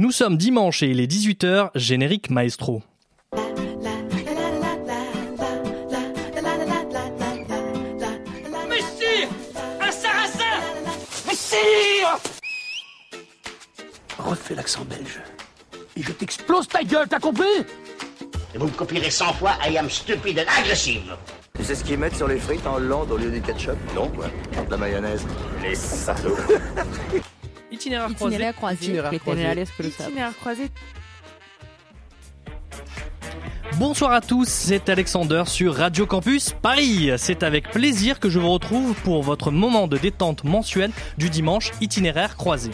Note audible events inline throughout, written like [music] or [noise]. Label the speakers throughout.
Speaker 1: Nous sommes dimanche et il est 18h, générique maestro.
Speaker 2: Messire Un sarrasin Messire
Speaker 3: Refais l'accent belge. Et je t'explose ta gueule, t'as compris?
Speaker 4: Et vous me copierez 100 fois I am stupid and aggressive.
Speaker 5: Tu sais ce qu'ils mettent sur les frites en Hollande au lieu du ketchup? Non, quoi? De la mayonnaise.
Speaker 4: Les salauds. [laughs]
Speaker 1: Itinéraire croisé.
Speaker 6: Itinéraire croisé.
Speaker 7: Itinéraire
Speaker 6: Les
Speaker 7: croisé.
Speaker 6: Ténégalais que le savent.
Speaker 7: Itinéraire croisé.
Speaker 1: Bonsoir à tous, c'est Alexander sur Radio Campus Paris. C'est avec plaisir que je vous retrouve pour votre moment de détente mensuel du dimanche itinéraire croisé.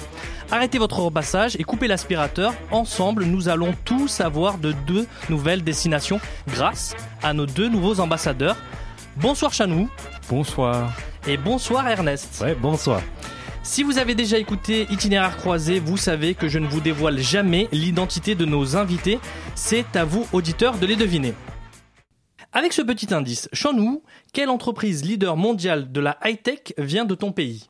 Speaker 1: Arrêtez votre repassage et coupez l'aspirateur. Ensemble, nous allons tout savoir de deux nouvelles destinations grâce à nos deux nouveaux ambassadeurs. Bonsoir Chanou
Speaker 8: Bonsoir.
Speaker 1: et bonsoir Ernest.
Speaker 8: Ouais, bonsoir.
Speaker 1: Si vous avez déjà écouté Itinéraire croisé, vous savez que je ne vous dévoile jamais l'identité de nos invités. C'est à vous, auditeurs, de les deviner. Avec ce petit indice, Chanou, quelle entreprise leader mondiale de la high-tech vient de ton pays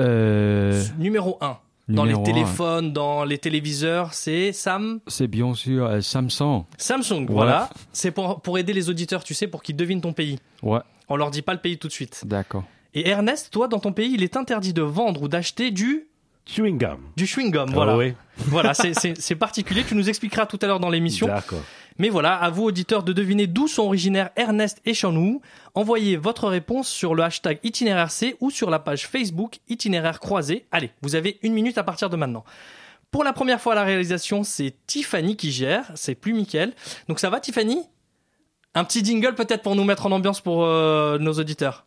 Speaker 8: Euh,
Speaker 1: Numéro 1. Dans
Speaker 8: numéro
Speaker 1: les
Speaker 8: un,
Speaker 1: téléphones, dans les téléviseurs, c'est Sam
Speaker 8: C'est bien sûr euh, Samsung.
Speaker 1: Samsung. Voilà. C'est pour, pour aider les auditeurs, tu sais, pour qu'ils devinent ton pays.
Speaker 8: Ouais,
Speaker 1: On leur dit pas le pays tout de suite.
Speaker 8: d'accord.
Speaker 1: Et Ernest, toi, dans ton pays, il est interdit de vendre ou d'acheter du
Speaker 9: Chewing gum.
Speaker 1: du chewing gum. Voilà.
Speaker 9: Ah oui. [laughs]
Speaker 1: Voilà, c'est- c'est c'est particulier. Tu nous expliqueras tout à l'heure dans l'émission.
Speaker 9: D'accord.
Speaker 1: Mais voilà, à vous auditeurs de deviner d'où sont originaires Ernest et Chanou. Envoyez votre réponse sur le hashtag itinéraire C ou sur la page Facebook itinéraire croisé. Allez, vous avez une minute à partir de maintenant. Pour la première fois à la réalisation, c'est Tiffany qui gère, c'est plus Mickaël. Donc ça va Tiffany? Un petit jingle peut-être pour nous mettre en ambiance pour euh, nos auditeurs.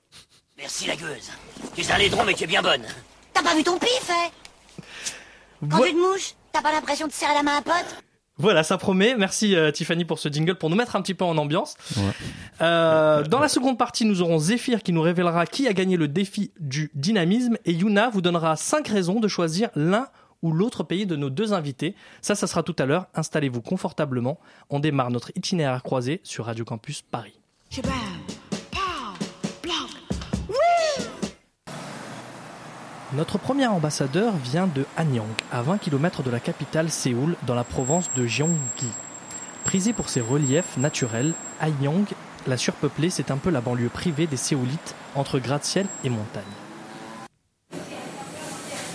Speaker 4: Merci la gueuse. Tu es un laidron mais tu es bien bonne.
Speaker 10: T'as pas vu ton pif, hein Quand
Speaker 1: Vo-
Speaker 10: tu te mouches, t'as pas l'impression de serrer la main à un pote
Speaker 1: Voilà, ça promet. Merci euh, Tiffany pour ce jingle pour nous mettre un petit peu en ambiance.
Speaker 8: Ouais.
Speaker 1: Euh, dans la seconde partie, nous aurons Zéphyr qui nous révélera qui a gagné le défi du dynamisme et Yuna vous donnera cinq raisons de choisir l'un ou l'autre pays de nos deux invités. Ça, ça sera tout à l'heure. Installez-vous confortablement. On démarre notre itinéraire croisé sur Radio Campus Paris. Notre premier ambassadeur vient de Anyang, à 20 km de la capitale Séoul, dans la province de Gyeonggi. Prisé pour ses reliefs naturels, Anyang, la surpeuplée, c'est un peu la banlieue privée des Séoulites, entre gratte-ciel et montagne.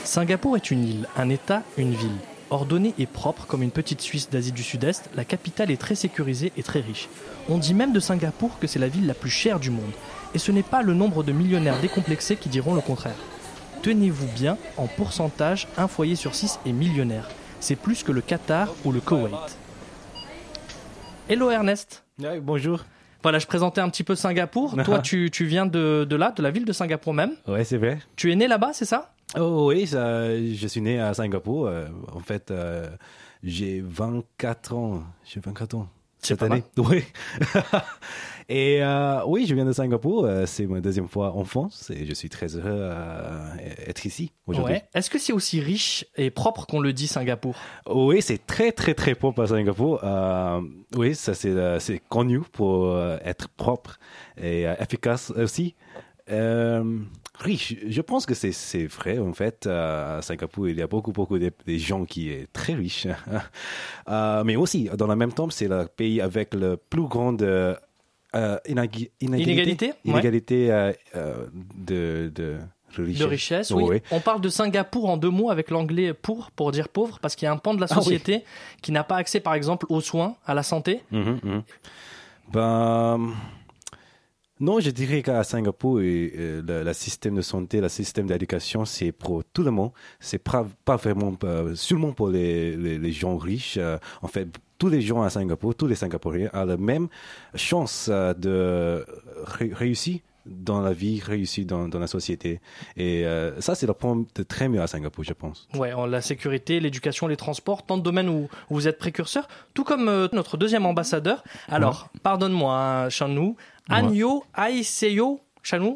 Speaker 1: Singapour est une île, un État, une ville. Ordonnée et propre comme une petite Suisse d'Asie du Sud-Est, la capitale est très sécurisée et très riche. On dit même de Singapour que c'est la ville la plus chère du monde. Et ce n'est pas le nombre de millionnaires décomplexés qui diront le contraire. Tenez-vous bien, en pourcentage, un foyer sur six est millionnaire. C'est plus que le Qatar ou le Koweït. Hello Ernest.
Speaker 9: Ouais, bonjour.
Speaker 1: Voilà, je présentais un petit peu Singapour. Toi, tu, tu viens de, de là, de la ville de Singapour même.
Speaker 9: Ouais, c'est vrai.
Speaker 1: Tu es né là-bas, c'est ça?
Speaker 9: Oh oui, ça, je suis né à Singapour. euh, en fait, euh, j'ai 24 ans. J'ai 24 ans. Cette année. Oui. [laughs] et euh, oui, je viens de Singapour. euh, c'est ma deuxième fois en France et je suis très heureux d'être ici aujourd'hui.
Speaker 1: Ouais. Est-ce que c'est aussi riche et propre qu'on le dit Singapour?
Speaker 9: Oui, c'est très, très, très propre à Singapour. Euh, oui, ça, c'est, euh, c'est connu pour euh, être propre et euh, efficace aussi. Euh, riche, je pense que c'est, vrai. En fait, euh, à Singapour, il y a beaucoup, beaucoup de, de gens qui sont très riches. [laughs] Euh, mais aussi, dans le même temps, c'est le pays avec le plus grand euh,
Speaker 1: Inégalité, ouais.
Speaker 9: inégalité euh, euh, de, de richesse.
Speaker 1: De richesse, oui.
Speaker 9: Oui.
Speaker 1: On parle de Singapour en deux mots avec l'anglais pour, pour dire pauvre, parce qu'il y a un pan de la
Speaker 9: Ah oui.
Speaker 1: société qui n'a pas accès, par exemple, aux soins, à la santé.
Speaker 9: Mhm, mhm. Ben, non, je dirais qu'à Singapour, et, euh, le, système de santé, le système d'éducation, c'est pour tout le monde. C'est pas, pas vraiment euh, seulement pour les, les, gens riches. Euh, en fait, tous les gens à Singapour, tous les Singapouriens ont la même chance de ré- réussir dans la vie réussie dans, la société. Et euh, ça, c'est le point de très mieux à Singapour, je pense.
Speaker 1: Ouais, la sécurité, l'éducation, les transports, tant de domaines où, vous êtes précurseur, tout comme euh, notre deuxième ambassadeur. Alors, pardonne-moi, hein, Chanou, ouais. Anyo Aiseyo Chanou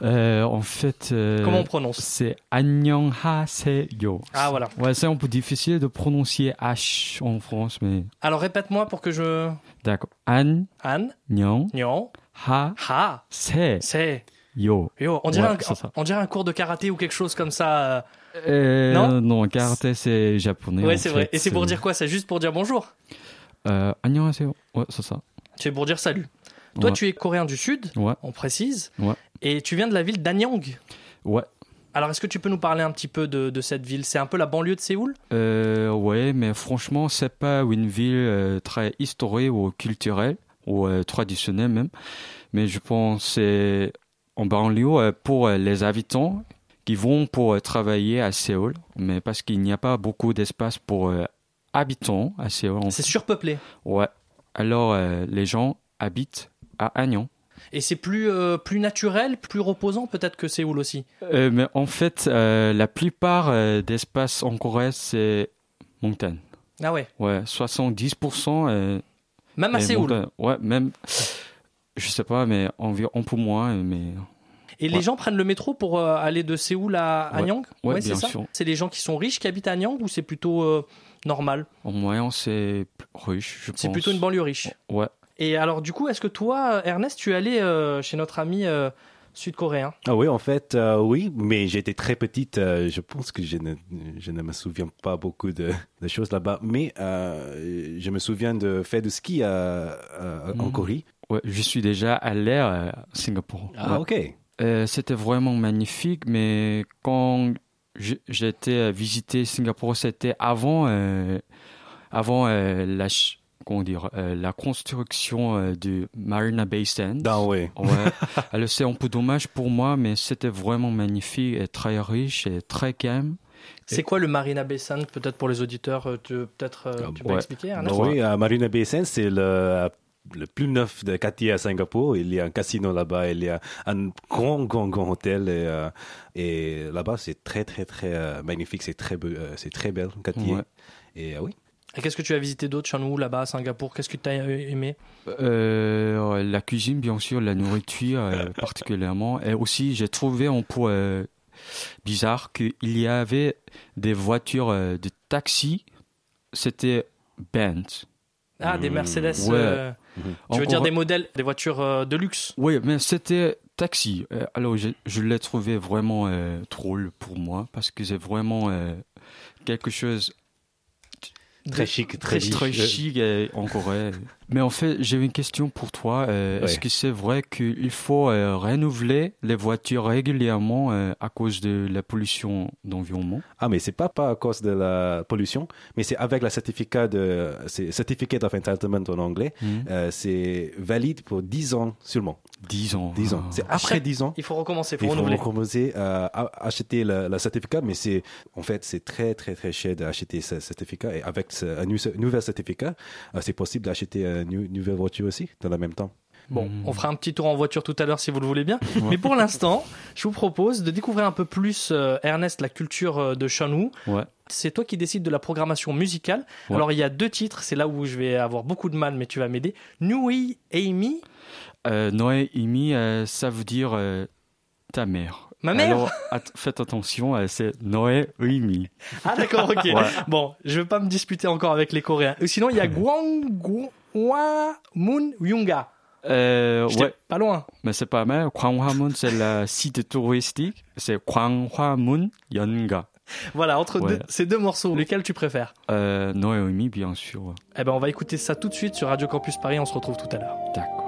Speaker 8: euh, en fait,
Speaker 1: comment on prononce?
Speaker 8: C'est Annyeonghaseyo.
Speaker 1: Ah voilà.
Speaker 8: Ouais, c'est un peu difficile de prononcer H en France, mais.
Speaker 1: Alors répète-moi pour que je.
Speaker 8: D'accord. An.
Speaker 1: An.
Speaker 8: Nyong.
Speaker 1: Nyong
Speaker 8: Ha,
Speaker 1: Ha,
Speaker 8: Se,
Speaker 1: C'est...
Speaker 8: Yo.
Speaker 1: Yo, on dirait,
Speaker 8: Ouais,
Speaker 1: un,
Speaker 8: c'est ça.
Speaker 1: on dirait un cours de karaté ou quelque chose comme ça. euh,
Speaker 8: Euh,
Speaker 1: Non
Speaker 8: non, karaté c'est japonais.
Speaker 1: Ouais,
Speaker 8: en
Speaker 1: c'est vrai.
Speaker 8: fait,
Speaker 1: Et c'est pour dire quoi C'est juste pour dire bonjour
Speaker 8: euh, 안녕하세요. Ouais, c'est ça.
Speaker 1: C'est pour dire salut. Toi,
Speaker 8: Ouais.
Speaker 1: tu es coréen du Sud,
Speaker 8: Ouais.
Speaker 1: on précise.
Speaker 8: Ouais.
Speaker 1: Et tu viens de la ville d'Anyang.
Speaker 8: Ouais.
Speaker 1: Alors, est-ce que tu peux nous parler un petit peu de, de cette ville C'est un peu la banlieue de Séoul
Speaker 8: Euh, ouais, mais franchement, c'est pas une ville euh, très historique ou culturelle ou euh, traditionnelle même. Mais je pense c'est en banlieue euh, pour euh, les habitants qui vont pour euh, travailler à Séoul, mais parce qu'il n'y a pas beaucoup d'espace pour euh, habitants à Séoul.
Speaker 1: C'est surpeuplé.
Speaker 8: Ouais. Alors euh, les gens habitent à Anyang.
Speaker 1: Et c'est plus, euh, plus naturel, plus reposant peut-être que Séoul aussi?
Speaker 8: Euh, mais en fait, euh, la plupart euh, d'espaces en Corée, c'est montagne.
Speaker 1: Ah ouais.
Speaker 8: Ouais, 70%.
Speaker 1: Même à
Speaker 8: Et
Speaker 1: Séoul.
Speaker 8: Ouais, même, je sais pas, mais environ peu moins, mais
Speaker 1: Et les gens prennent le métro pour euh, aller de Séoul à
Speaker 8: Ouais.
Speaker 1: Anyang
Speaker 8: Ouais,
Speaker 1: c'est ça. C'est les gens qui sont riches qui habitent à Anyang ou c'est plutôt euh, normal
Speaker 8: en moyen, c'est riche, je pense.
Speaker 1: C'est plutôt une banlieue riche.
Speaker 8: Ouais.
Speaker 1: Et alors, du coup, est-ce que toi, Ernest, tu es allé euh, chez notre ami sud-coréen
Speaker 9: Ah oui, en fait, euh, oui, mais j'étais très petite. euh, je pense que je ne, je ne me souviens pas beaucoup de, de choses là-bas. Mais euh, je me souviens de faire du ski euh, euh, en
Speaker 8: Mhm.
Speaker 9: Corée.
Speaker 8: Ouais, je suis déjà allé à Singapour. Ouais.
Speaker 9: Ah, ok.
Speaker 8: Euh, C'était vraiment magnifique, mais quand j'ai- j'étais visité Singapour, c'était avant, euh, avant euh, la, ch- comment dire, euh, la construction euh, du Marina Bay Sands.
Speaker 9: Ah oui.
Speaker 8: Ouais. [laughs] Alors c'est un peu dommage pour moi, mais c'était vraiment magnifique et très riche et très calme.
Speaker 1: C'est quoi le Marina Bay Sands Peut-être pour les auditeurs, euh, tu peut-être euh,
Speaker 9: Ah,
Speaker 1: tu peux
Speaker 8: ouais.
Speaker 1: expliquer,
Speaker 9: Ah oui, à Marina Bay Sands, c'est le, le plus neuf de quartier à Singapour. Il y a un casino là-bas, il y a un grand, grand, grand hôtel. Et, euh, et là-bas, c'est très, très, très euh, magnifique. C'est très, beau, euh, c'est très bel quartier.
Speaker 8: Ouais.
Speaker 9: Et euh, oui.
Speaker 1: Et qu'est-ce que tu as visité d'autre chez nous, là-bas, à Singapour? Qu'est-ce que tu as aimé?
Speaker 8: Euh, la cuisine, bien sûr, la nourriture euh, [laughs] particulièrement. Et aussi, j'ai trouvé un peu euh, bizarre qu'il y avait des voitures euh, de taxi. C'était Benz.
Speaker 1: Ah, des
Speaker 9: Mmh.
Speaker 1: Mercedes.
Speaker 8: Ouais.
Speaker 1: euh, tu veux
Speaker 8: Encore-
Speaker 1: dire des modèles, des voitures euh, de luxe?
Speaker 8: Oui, mais c'était taxi. Alors, je, je l'ai trouvé vraiment euh, drôle pour moi parce que c'est vraiment euh, quelque chose
Speaker 9: Très chic, très,
Speaker 8: très,
Speaker 9: riche.
Speaker 8: chic euh, en Corée. Mais en fait, j'ai une question pour toi. Euh, Est-ce
Speaker 9: Ouais.
Speaker 8: que c'est vrai qu'il faut euh, renouveler les voitures régulièrement euh, à cause de la pollution d'environnement?
Speaker 9: Ah, mais c'est pas, pas à cause de la pollution, mais c'est avec le certificat de, Certificate of Entitlement en anglais. Euh, c'est valide pour 10 ans seulement.
Speaker 8: 10 ans.
Speaker 9: 10 ans.
Speaker 8: Ah.
Speaker 9: C'est
Speaker 1: À
Speaker 9: après
Speaker 1: chaque-
Speaker 9: 10 ans.
Speaker 1: Il faut recommencer, il faut
Speaker 9: Il faut
Speaker 1: renouveler.
Speaker 9: recommencer à à acheter le, le certificat, mais c'est en fait c'est très très très cher d'acheter ce certificat et avec ce, un nou- nouvel certificat, euh, c'est possible d'acheter une nou- nouvelle voiture aussi dans le même temps.
Speaker 1: Bon, on fera un petit tour en voiture tout à l'heure si vous le voulez bien. [laughs] Mais pour l'instant, je vous propose de découvrir un peu plus, euh, Ernest, la culture euh, de.
Speaker 8: Ouais.
Speaker 1: C'est toi qui décides de la programmation musicale.
Speaker 8: Ouais.
Speaker 1: Alors, il y a deux titres, c'est là où je vais avoir beaucoup de mal, mais tu vas m'aider. Nui Amy,
Speaker 8: Euh, Noé Imi, euh, ça veut dire euh, ta mère.
Speaker 1: ma mère.
Speaker 8: Alors, at- faites attention, c'est Noé Imi.
Speaker 1: Ah, d'accord, ok. [laughs]
Speaker 8: Ouais.
Speaker 1: Bon, je vais pas me disputer encore avec les Coréens. Sinon, il y a Gwang Gwa Moon Yunga.
Speaker 8: Euh, ouais,
Speaker 1: pas loin.
Speaker 8: mais c'est pas mal. Gwanghwamun, c'est le site [laughs] touristique. C'est Gwanghwamun Yonga.
Speaker 1: Voilà, entre
Speaker 8: Ouais.
Speaker 1: deux- ces deux morceaux, lequel tu préfères?
Speaker 8: Euh, Noé Imi, bien sûr.
Speaker 1: Eh ben, on va écouter ça tout de suite sur Radio Campus Paris. On se retrouve tout à l'heure.
Speaker 8: D'accord.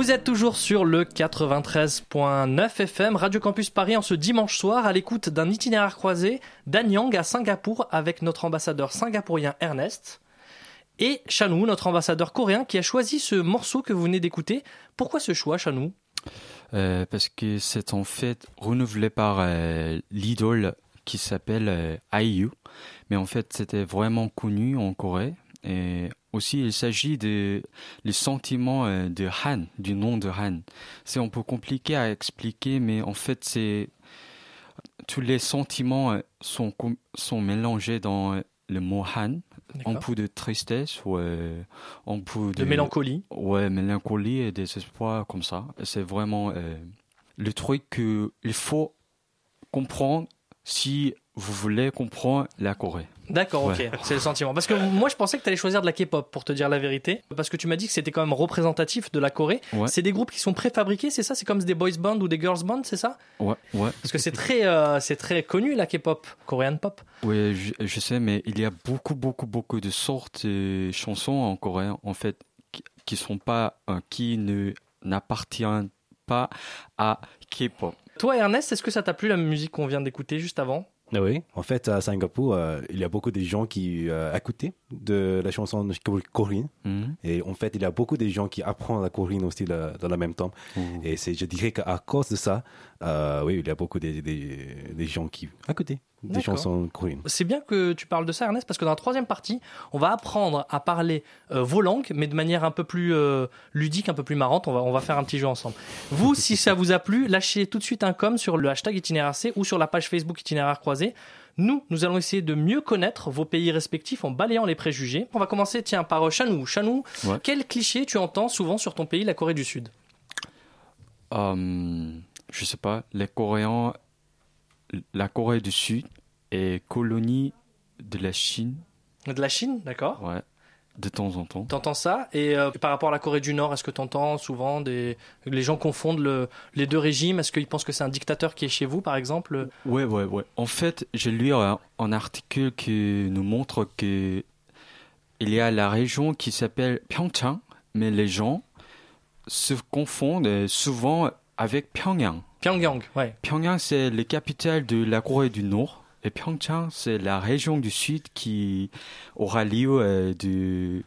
Speaker 1: Vous êtes toujours sur le 93.9 FM Radio Campus Paris en ce dimanche soir à l'écoute d'un itinéraire croisé d'Anyang à Singapour avec notre ambassadeur singapourien Ernest et Chanou, notre ambassadeur coréen qui a choisi ce morceau que vous venez d'écouter. Pourquoi ce choix, Chanou?
Speaker 8: Euh, parce que c'est en fait renouvelé par euh, l'idole qui s'appelle euh, IU. Mais en fait, c'était vraiment connu en Corée. Et aussi, il s'agit de les sentiments euh, de Han, du nom de Han. C'est un peu compliqué à expliquer, mais en fait, c'est tous les sentiments euh, sont sont mélangés dans euh, le mot Han. Un peu de tristesse ou euh, un peu
Speaker 1: De mélancolie.
Speaker 8: Ouais, mélancolie et désespoir comme ça. C'est vraiment euh, le truc qu'il faut comprendre si vous voulez comprendre la Corée.
Speaker 1: D'accord, ok,
Speaker 8: Ouais.
Speaker 1: c'est le sentiment. Parce que moi, je pensais que tu allais choisir de la K-pop, pour te dire la vérité. Parce que tu m'as dit que c'était quand même représentatif de la Corée.
Speaker 8: Ouais.
Speaker 1: C'est des groupes qui sont préfabriqués, c'est ça? C'est comme des boys bands ou des girls bands, c'est ça?
Speaker 8: Ouais, ouais.
Speaker 1: Parce que c'est très, euh, c'est très connu la K-pop, Korean pop.
Speaker 8: Oui, je, je sais, mais il y a beaucoup, beaucoup, beaucoup de sortes de chansons en coréen, en fait, qui, sont pas, euh, qui ne n'appartiennent pas à K-pop.
Speaker 1: Toi, Ernest, est-ce que ça t'a plu la musique qu'on vient d'écouter juste avant?
Speaker 9: Oui, en fait, à Singapour, euh, il y a beaucoup de gens qui euh, écoutent de la chanson co- coréenne.
Speaker 8: Mhm.
Speaker 9: Et en fait, il y a beaucoup de gens qui apprennent la coréenne aussi là, dans le même temps. Et c'est, je dirais qu'à cause de ça, euh, oui, il y a beaucoup de, de- gens qui écoutent des chansons.
Speaker 1: C'est bien que tu parles de ça, Ernest, parce que dans la troisième partie, on va apprendre à parler euh, vos langues, mais de manière un peu plus euh, ludique, un peu plus marrante. On va, on va faire un petit jeu ensemble. Vous, si ça vous a plu, lâchez tout de suite un com sur le hashtag itinéraire C ou sur la page Facebook itinéraire croisé. Nous, nous allons essayer de mieux connaître vos pays respectifs en balayant les préjugés. On va commencer, tiens, par euh, Chanou. Chanou,
Speaker 8: Ouais.
Speaker 1: quel cliché tu entends souvent sur ton pays, la Corée du Sud?
Speaker 8: Euh, je sais pas, les Coréens, la Corée du Sud est colonie de la Chine,
Speaker 1: De la Chine, d'accord
Speaker 8: ouais, de temps en temps.
Speaker 1: T'entends ça? Et euh, par rapport à la Corée du Nord, est-ce que t'entends souvent des les gens confondent le- les deux régimes? Est-ce qu'ils pensent que c'est un dictateur qui est chez vous, par exemple?
Speaker 8: Ouais, ouais, ouais. En fait, j'ai lu un, un article qui nous montre que il y a la région qui s'appelle Pyeongchang, mais les gens se confondent souvent avec Pyongyang.
Speaker 1: Pyongyang, ouais.
Speaker 8: Pyongyang, c'est la capitale de la Corée du Nord. Et Pyeongchang, c'est la région du Sud qui aura lieu euh, du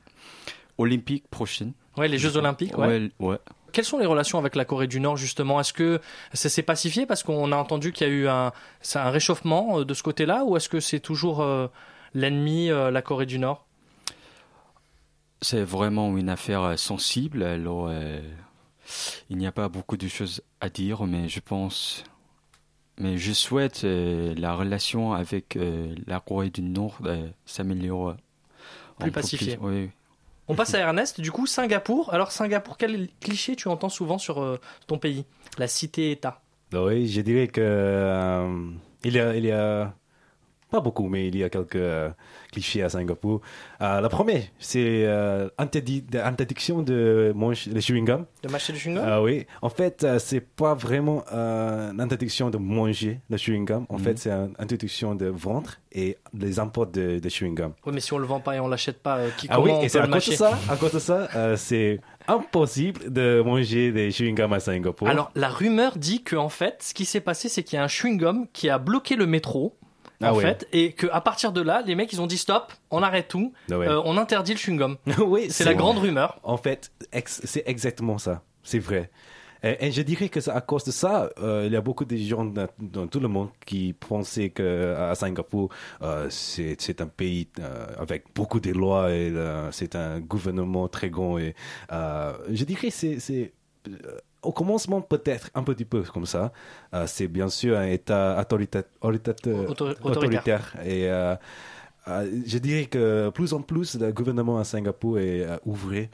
Speaker 8: Olympique prochaine.
Speaker 1: Ouais, les Jeux Olympiques. Ouais.
Speaker 8: Ouais, ouais.
Speaker 1: Quelles sont les relations avec la Corée du Nord justement? Est-ce que ça s'est pacifié parce qu'on a entendu qu'il y a eu un, un réchauffement euh, de ce côté-là, ou est-ce que c'est toujours euh, l'ennemi, euh, la Corée du Nord?
Speaker 8: C'est vraiment une affaire sensible. Alors, il n'y a pas beaucoup de choses à dire, mais je pense. Mais je souhaite euh, la relation avec euh, la Corée du Nord euh, s'améliore.
Speaker 1: Plus pacifiée.
Speaker 8: oui.
Speaker 1: On passe à Ernest. Du coup, Singapour. Alors Singapour, quel cliché tu entends souvent sur euh, ton pays? La cité-État.
Speaker 9: Oui, je dirais que euh, il y a, il y a pas beaucoup, mais il y a quelques euh, clichés à Singapour. Euh, la première, c'est euh, interdit- de- manger les chewing-gums.
Speaker 1: De mâcher du chewing-gum?
Speaker 9: Ah oui, en fait, euh, c'est pas vraiment euh, une interdiction de manger le chewing-gum. En fait, c'est une interdiction de vendre et les imports de, de chewing-gum.
Speaker 1: Oui, mais si on le vend pas et on l'achète pas, euh, qui,
Speaker 9: Ah oui, et c'est à
Speaker 1: le
Speaker 9: cause de ça, à cause de ça, euh, c'est impossible de manger des chewing-gums à Singapour.
Speaker 1: Alors, la rumeur dit que en fait, ce qui s'est passé, c'est qu'il y a un chewing-gum qui a bloqué le métro. En
Speaker 9: Ah ouais.
Speaker 1: fait, et qu'à partir de là, les mecs ils ont dit stop, on arrête tout,
Speaker 9: Ah ouais.
Speaker 1: euh, on interdit le chewing-gum. [laughs]
Speaker 9: oui,
Speaker 1: C'est la grande rumeur.
Speaker 9: En fait, ex- c'est exactement ça. C'est vrai. Et, et je dirais que c'est à cause de ça, euh, il y a beaucoup de gens dans, dans tout le monde qui pensaient que à Singapour, euh, c'est un pays avec beaucoup de lois et c'est un gouvernement très grand. Et je dirais que c'est au commencement peut-être un petit peu comme ça. Euh, c'est bien sûr un État autorita- autorita-
Speaker 1: Auto- autoritaire.
Speaker 9: autoritaire et euh, euh, je dirais que plus en plus le gouvernement à Singapour est ouvert.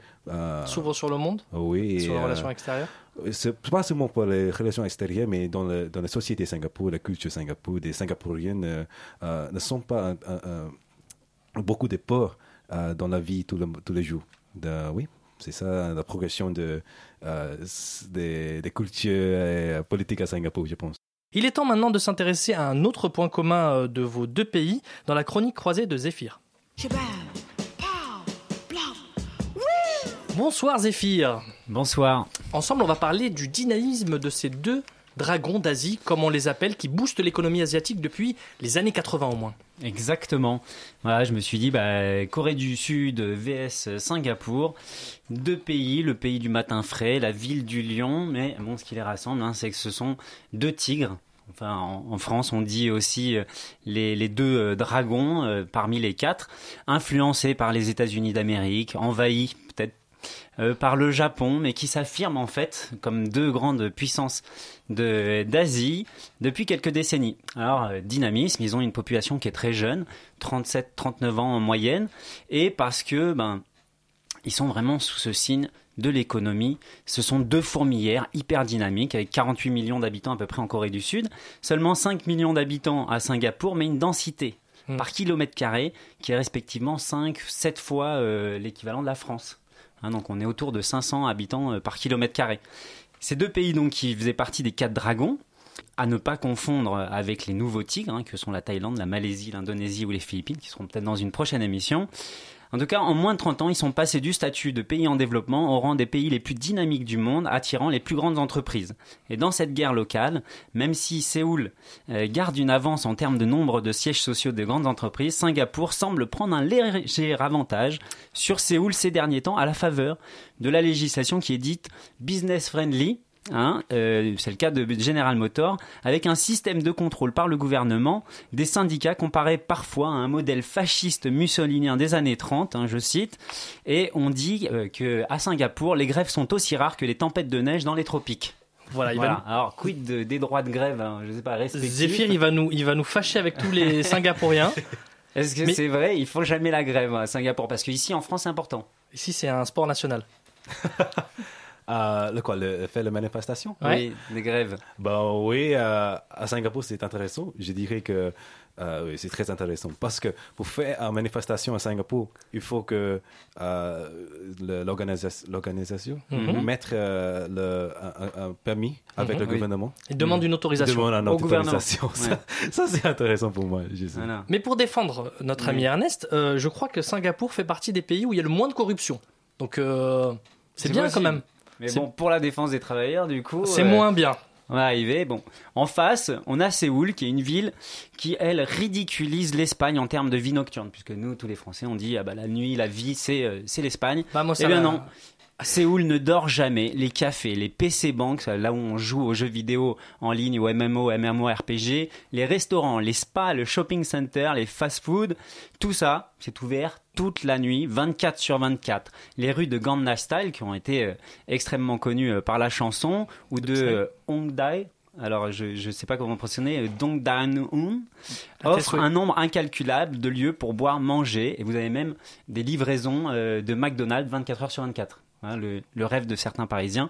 Speaker 1: S'ouvre sur le monde,
Speaker 9: oui, et,
Speaker 1: sur les relations extérieures?
Speaker 9: c'est pas seulement pour les relations extérieures, mais dans, le, dans la société Singapour, la culture Singapour, des Singapouriens euh, ne sont pas beaucoup de peur euh, dans la vie tous, le- tous les jours. De- oui, c'est ça la progression de, des, des cultures et euh, politiques à Singapour, je pense.
Speaker 1: Il est temps maintenant de s'intéresser à un autre point commun euh, de vos deux pays dans la chronique croisée de Zéphyr. Bonsoir Zéphyr.
Speaker 7: Bonsoir.
Speaker 1: Ensemble, on va parler du dynamisme de ces deux dragons d'Asie, comme on les appelle, qui boostent l'économie asiatique depuis les années 80 au moins.
Speaker 7: Exactement. Voilà, je me suis dit, bah, Corée du Sud vs Singapour, deux pays, le pays du matin frais, la ville du lion, mais bon, ce qui les rassemble, hein, c'est que ce sont deux tigres. Enfin, en, France, on dit aussi euh, les, les deux euh, dragons euh, parmi les quatre, influencés par les États-Unis d'Amérique, envahis peut-être euh, par le Japon, mais qui s'affirment en fait comme deux grandes puissances de- d'Asie depuis quelques décennies. Alors, euh, dynamisme, ils ont une population qui est très jeune, 37-39 ans en moyenne, et parce que ben, ils sont vraiment sous ce signe de l'économie. Ce sont deux fourmilières hyper dynamiques, avec 48 millions d'habitants à peu près en Corée du Sud, seulement 5 millions d'habitants à Singapour, mais une densité
Speaker 1: Hmm.
Speaker 7: par kilomètre carré qui est respectivement 5-7 fois euh, l'équivalent de la France. Hein, donc on est autour de 500 habitants euh, par kilomètre carré. Ces deux pays donc qui faisaient partie des quatre dragons, à ne pas confondre avec les nouveaux tigres, hein, que sont la Thaïlande, la Malaisie, l'Indonésie ou les Philippines, qui seront peut-être dans une prochaine émission. En tout cas, en moins de 30 ans, ils sont passés du statut de pays en développement au rang des pays les plus dynamiques du monde, attirant les plus grandes entreprises. Et dans cette guerre locale, même si Séoul euh, garde une avance en termes de nombre de sièges sociaux des grandes entreprises, Singapour semble prendre un léger avantage sur Séoul ces derniers temps à la faveur de la législation qui est dite business friendly, Hein, euh, c'est le cas de General Motors, avec un système de contrôle par le gouvernement des syndicats comparé parfois à un modèle fasciste mussolinien des années 30, hein, je cite, et on dit euh, que à Singapour, les grèves sont aussi rares que les tempêtes de neige dans les tropiques.
Speaker 1: Voilà, il
Speaker 7: Voilà.
Speaker 1: va
Speaker 7: Alors, quid de- des droits de grève, hein, je sais pas, respectifs
Speaker 1: Zéphyr, il va nous, il va nous fâcher avec tous les [laughs] Singapouriens.
Speaker 7: Est-ce que
Speaker 1: Mais-
Speaker 7: c'est vrai? Il faut jamais la grève à Singapour, parce qu'ici en France, c'est important.
Speaker 1: Ici, c'est un sport national. [laughs]
Speaker 9: Euh, le quoi, le, faire la manifestation?
Speaker 1: Ouais.
Speaker 7: Oui, des grèves.
Speaker 9: Bah oui, euh, à Singapour, c'est intéressant. Je dirais que euh, oui, c'est très intéressant. Parce que pour faire une manifestation à Singapour, il faut que euh, l'organisation
Speaker 1: Mhm.
Speaker 9: mette euh, le, un, permis avec
Speaker 1: Mhm.
Speaker 9: le
Speaker 7: Oui.
Speaker 9: gouvernement.
Speaker 1: Il demande une autorisation.
Speaker 9: demande une
Speaker 7: Au gouvernement.
Speaker 9: Ça, ça, c'est intéressant pour moi. je sais.
Speaker 7: Voilà.
Speaker 1: Mais pour défendre notre ami Ernest, euh, je crois que Singapour fait partie des pays où il y a le moins de corruption. Donc, euh, c'est
Speaker 7: C'est
Speaker 1: bien
Speaker 7: possible.
Speaker 1: quand même.
Speaker 7: Mais bon, pour la défense des travailleurs, du coup.
Speaker 1: C'est
Speaker 7: euh,
Speaker 1: moins bien.
Speaker 7: On va arriver. Bon, en face, on a Séoul, qui est une ville qui, elle, ridiculise l'Espagne en termes de vie nocturne, puisque nous, tous les Français, on dit ah bah la nuit, la vie, c'est euh, c'est l'Espagne.
Speaker 1: Bah,
Speaker 7: Eh bien
Speaker 1: va.
Speaker 7: non. Séoul ne dort jamais. Les cafés, les PC banks, là où on joue aux jeux vidéo en ligne, ou MMO, MMORPG, les restaurants, les spas, le shopping center, les fast-food, tout ça, c'est ouvert toute la nuit, 24 sur 24. Les rues de Gangnam Style, qui ont été euh, extrêmement connues euh, par la chanson, ou de euh, Hongdae, alors je ne sais pas comment prononcer, Dong Dan Un, offre un nombre incalculable de lieux pour boire, manger, et vous avez même des livraisons de McDonald's 24 heures sur 24. Hein, le, le rêve de certains Parisiens.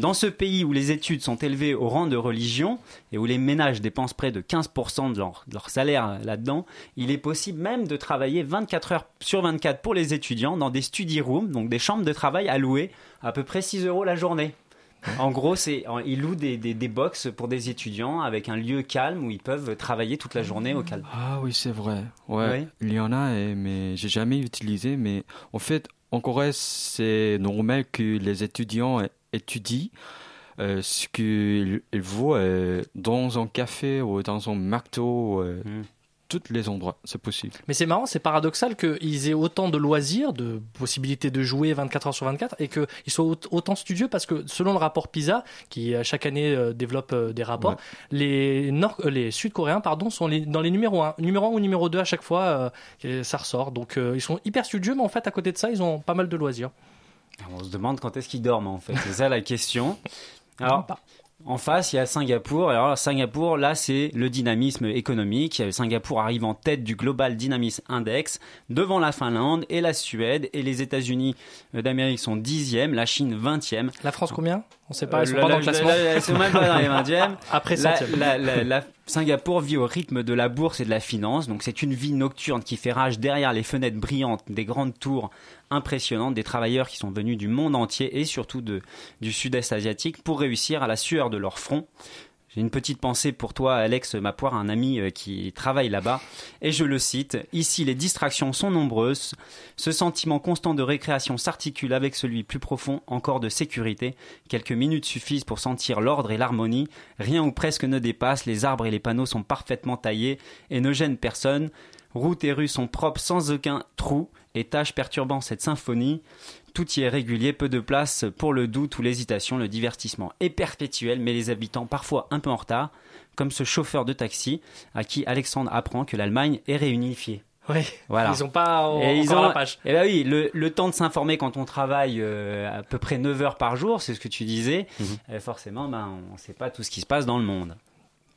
Speaker 7: Dans ce pays où les études sont élevées au rang de religion et où les ménages dépensent près de 15% de leur, de leur salaire là-dedans, il est possible même de travailler 24 heures sur 24 pour les étudiants dans des study rooms, donc des chambres de travail à louer à peu près 6 euros la journée. En gros, c'est ils louent des, des, des box pour des étudiants avec un lieu calme où ils peuvent travailler toute la journée au calme.
Speaker 8: Ah oui, c'est vrai. Ouais,
Speaker 7: Oui.
Speaker 8: il y en a, mais j'ai jamais utilisé. Mais en fait, en Corée, c'est normal que les étudiants étudient euh, ce qu'ils ils voient euh, dans un café ou dans un McDo, euh,
Speaker 7: Mm.
Speaker 8: Tous les endroits, c'est possible.
Speaker 1: Mais c'est marrant, c'est paradoxal qu'ils aient autant de loisirs, de possibilités de jouer 24 heures sur 24 et qu'ils soient au- autant studieux parce que selon le rapport PISA, qui euh, chaque année euh, développe euh, des rapports,
Speaker 8: Ouais.
Speaker 1: les, Nord euh, les Sud-Coréens pardon, sont les- dans les numéros 1, numéro 1 ou numéro 2 à chaque fois, euh, et ça ressort. Donc euh, ils sont hyper studieux, mais en fait à côté de ça, ils ont pas mal de loisirs.
Speaker 7: On se demande quand est-ce qu'ils dorment en fait. C'est ça la question. [laughs] Alors, en face, il y a Singapour. Alors, Singapour, là, c'est le dynamisme économique. Singapour arrive en tête du Global Dynamism Index, devant la Finlande et la Suède. Et les États-Unis d'Amérique sont 10e, la Chine 20e.
Speaker 1: La France combien? On sait pas, ils sont
Speaker 7: la-
Speaker 1: pas dans
Speaker 7: la-
Speaker 1: le classement.
Speaker 7: la- la- Ils sont même pas dans les 20e. [laughs]
Speaker 1: Après
Speaker 7: La- la- la- la- Singapour vit au rythme de la bourse et de la finance, donc c'est une vie nocturne qui fait rage derrière les fenêtres brillantes des grandes tours impressionnantes des travailleurs qui sont venus du monde entier et surtout de, du sud-est asiatique pour réussir à la sueur de leur front. J'ai une petite pensée pour toi, Alex Mapoire, un ami euh, qui travaille là-bas. Et je le cite, Ici, les distractions sont nombreuses. Ce sentiment constant de récréation s'articule avec celui plus profond encore de sécurité. Quelques minutes suffisent pour sentir l'ordre et l'harmonie. Rien ou presque ne dépasse. Les arbres et les panneaux sont parfaitement taillés et ne gênent personne. Routes et rues sont propres sans aucun trou et tâches perturbant cette symphonie. Tout y est régulier, peu de place pour le doute ou l'hésitation. Le divertissement est perpétuel, mais les habitants parfois un peu en retard, comme ce chauffeur de taxi à qui Alexandre apprend que l'Allemagne est réunifiée.
Speaker 1: Oui,
Speaker 7: Voilà.
Speaker 1: ils ont pas en-
Speaker 7: Et ils
Speaker 1: encore
Speaker 7: ont,
Speaker 1: la page.
Speaker 7: Eh ben oui, le, le temps de s'informer quand on travaille euh, à peu près 9 heures par jour, c'est ce que tu disais. Euh, forcément, ben, on ne sait pas tout ce qui se passe dans le monde.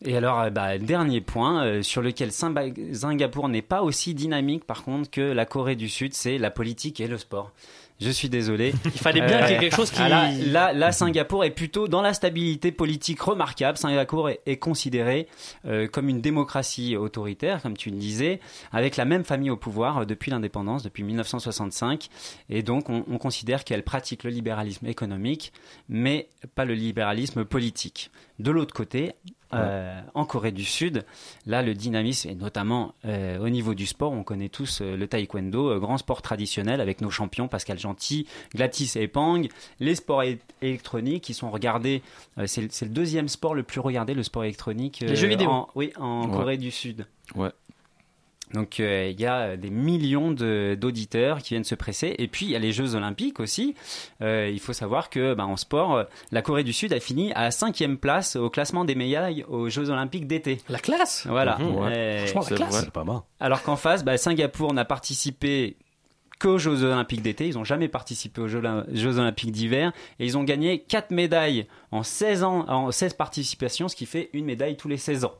Speaker 7: Et alors, euh, bah, dernier point euh, sur lequel Singapour n'est pas aussi dynamique, par contre, que la Corée du Sud, c'est la politique et le sport. Je suis désolé.
Speaker 1: Il fallait bien qu'il y ait quelque chose qui.
Speaker 7: Ah, là, là, là, Singapour est plutôt dans la stabilité politique remarquable. Singapour est, est considéré euh, comme une démocratie autoritaire, comme tu le disais, avec la même famille au pouvoir euh, depuis l'indépendance, depuis 1965. Et donc, on, on considère qu'elle pratique le libéralisme économique, mais pas le libéralisme politique. De l'autre côté, euh, en Corée du Sud, là, le dynamisme, et notamment euh, au niveau du sport, on connaît tous euh, le taekwondo, grand sport traditionnel avec nos champions Pascal Gentil, Gladys et Pang, les sports électroniques qui sont regardés, c'est le- c'est le deuxième sport le plus regardé, le sport électronique.
Speaker 1: Les jeux vidéo.
Speaker 7: en- oui, en
Speaker 8: Ouais.
Speaker 7: Corée du Sud.
Speaker 8: Ouais.
Speaker 7: Donc euh, il y a des millions de- d'auditeurs qui viennent se presser. Et puis il y a les Jeux Olympiques aussi. Euh, il faut savoir que bah, en sport, euh, la Corée du Sud a fini à la cinquième place au classement des médailles aux Jeux Olympiques d'été.
Speaker 1: La classe?
Speaker 7: Voilà.
Speaker 8: Ouais.
Speaker 7: Euh,
Speaker 1: Franchement, la
Speaker 8: c'est
Speaker 1: classe.
Speaker 9: C'est pas mal.
Speaker 7: alors qu'en face, bah, Singapour n'a participé qu'aux Jeux Olympiques d'été. Ils n'ont jamais participé aux Jeux, Jeux Olympiques d'hiver. Et ils ont gagné 4 médailles en 16, ans, en 16 participations, ce qui fait une médaille tous les 16 ans.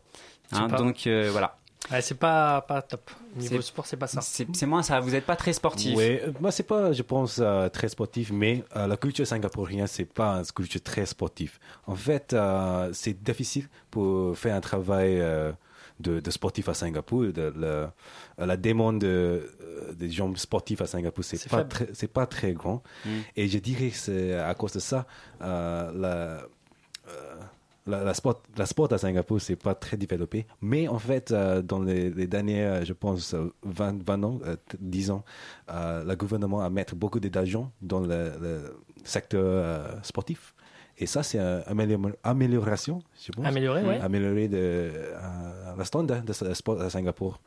Speaker 7: Hein, donc euh, voilà.
Speaker 1: Ouais, c'est pas, pas top. Niveau
Speaker 7: C'est-
Speaker 1: sport, c'est pas ça.
Speaker 7: C'est moins ça. Vous n'êtes pas très sportif.
Speaker 9: Oui, euh, moi c'est pas, je pense, euh, très sportif, mais euh, la culture singapourienne c'est pas une culture très sportive. En fait, euh, c'est difficile pour faire un travail euh, de, de sportif à Singapour. De, le- la demande de, des gens sportifs à Singapour c'est pas très, pas très grand.
Speaker 7: Mm.
Speaker 9: Et je dirais que c'est à cause de ça euh, la la, la sport, la sport à Singapour, c'est pas très développé. Mais en fait, euh, dans les, les derniers, euh, je pense, euh, 20, 20 ans, euh, t- 10 ans, euh, le gouvernement a mis beaucoup d'argent dans le, le secteur sportif. Et ça, c'est une amélior- amélioration, je pense.
Speaker 1: Amélioré, ouais.
Speaker 9: Améliorer de, la standard de sport à Singapour.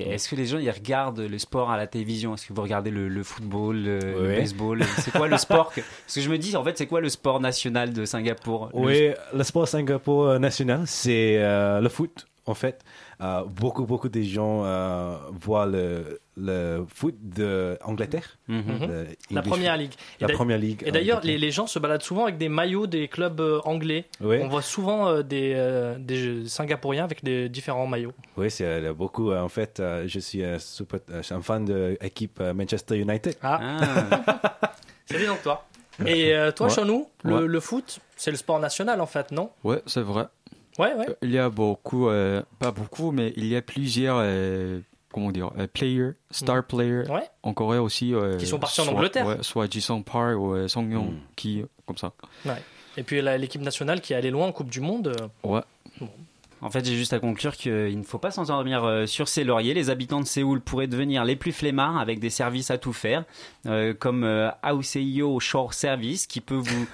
Speaker 7: Est-ce que les gens ils regardent le sport à la télévision? Est-ce que vous regardez le, le football, le, baseball? C'est quoi le sport que... [laughs] Parce que je me dis, en fait, c'est quoi le sport national de Singapour? Le-
Speaker 9: Oui, le sport Singapour national, c'est euh, le foot. En fait, euh, beaucoup, beaucoup de gens euh, voient le, le foot d'Angleterre.
Speaker 7: Mhm.
Speaker 1: La première ligue. Et
Speaker 9: La première ligue.
Speaker 1: Et d'ailleurs,
Speaker 9: Angleterre.
Speaker 1: les, les gens se baladent souvent avec des maillots des clubs euh, anglais. On voit souvent euh, des, euh, des Singapouriens avec des différents maillots.
Speaker 9: Oui, c'est euh, beaucoup. En fait, euh, je suis un, super, fan de l'équipe Manchester United.
Speaker 1: Ah,
Speaker 7: Ah. [laughs]
Speaker 1: c'est bien donc toi. Et euh, toi,
Speaker 8: Ouais.
Speaker 1: Chanou, le,
Speaker 8: Ouais.
Speaker 1: le foot, c'est le sport national en fait, non?
Speaker 8: Ouais, c'est vrai.
Speaker 1: Ouais, ouais.
Speaker 8: Il y a beaucoup, euh, pas beaucoup, mais il y a plusieurs, euh, comment dire, euh, players, star players
Speaker 1: Ouais.
Speaker 8: en Corée aussi. euh,
Speaker 1: Qui sont partis en Angleterre.
Speaker 8: Ouais, soit Jisung Park ou euh, Song Yong,
Speaker 9: Mm.
Speaker 8: qui, comme ça.
Speaker 1: Et puis l'équipe nationale qui est allée loin en Coupe du Monde. euh,
Speaker 8: Ouais.
Speaker 7: En fait, j'ai juste à conclure qu'il ne faut pas s'endormir euh, sur ses lauriers. Les habitants de Séoul pourraient devenir les plus flemmards avec des services à tout faire, euh, comme euh, Aoseyo Shore Service, qui peut vous...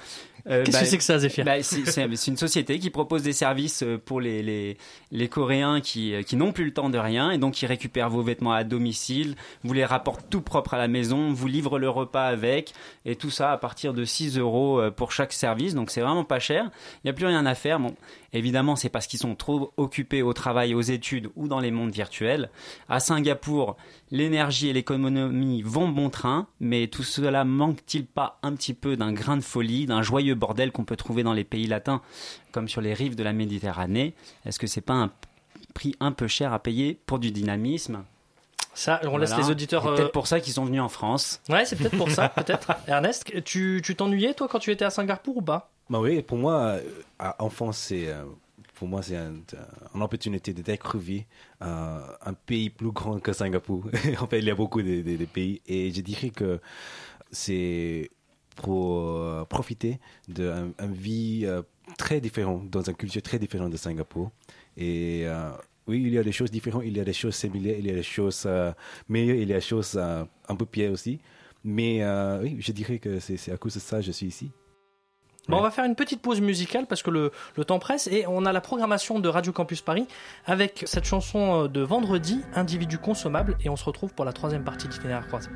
Speaker 7: euh,
Speaker 1: Qu'est-ce
Speaker 7: bah,
Speaker 1: que c'est que ça,
Speaker 7: bah, c'est une société qui propose des services euh, pour les, les, les Coréens qui, euh, qui n'ont plus le temps de rien et donc qui récupèrent vos vêtements à domicile, vous les rapportent tout propre à la maison, vous livrent le repas avec et tout ça à partir de 6 euros pour chaque service. Donc c'est vraiment pas cher. Il n'y a plus rien à faire. Bon, évidemment, c'est parce qu'ils sont trop occupés au travail, aux études ou dans les mondes virtuels. À Singapour, l'énergie et l'économie vont bon train, mais tout cela manque-t-il pas un petit peu d'un grain de folie, d'un joyeux bordel qu'on peut trouver dans les pays latins, comme sur les rives de la Méditerranée? Est-ce que c'est pas un prix un peu cher à payer pour du dynamisme?
Speaker 1: Ça, on laisse les auditeurs.
Speaker 7: C'est
Speaker 1: euh,
Speaker 7: peut-être pour ça qu'ils sont venus en France.
Speaker 1: Ouais, c'est peut-être pour ça, [laughs] peut-être. Ernest, tu t'ennuyais toi quand tu étais à Singapour ou pas?
Speaker 9: Bah oui, pour moi, euh, à enfance, c'est euh, pour moi c'est un, une opportunité de découvrir euh, un pays plus grand que Singapour. [laughs] en fait, il y a beaucoup de, pays et je dirais que c'est pour profiter d'une une vie très différente, dans une culture très différente de Singapour. Et oui, il y a des choses différentes, il y a des choses similaires, il y a des choses meilleures, il y a des choses un peu pires aussi. Mais oui, je dirais que c'est à cause de ça que je suis ici.
Speaker 1: Bon,
Speaker 9: Ouais.
Speaker 1: on va faire une petite pause musicale parce que le, le temps presse et on a la programmation de Radio Campus Paris avec cette chanson euh, de vendredi, Individu consommable, et on se retrouve pour la troisième partie d'itinéraire croisé.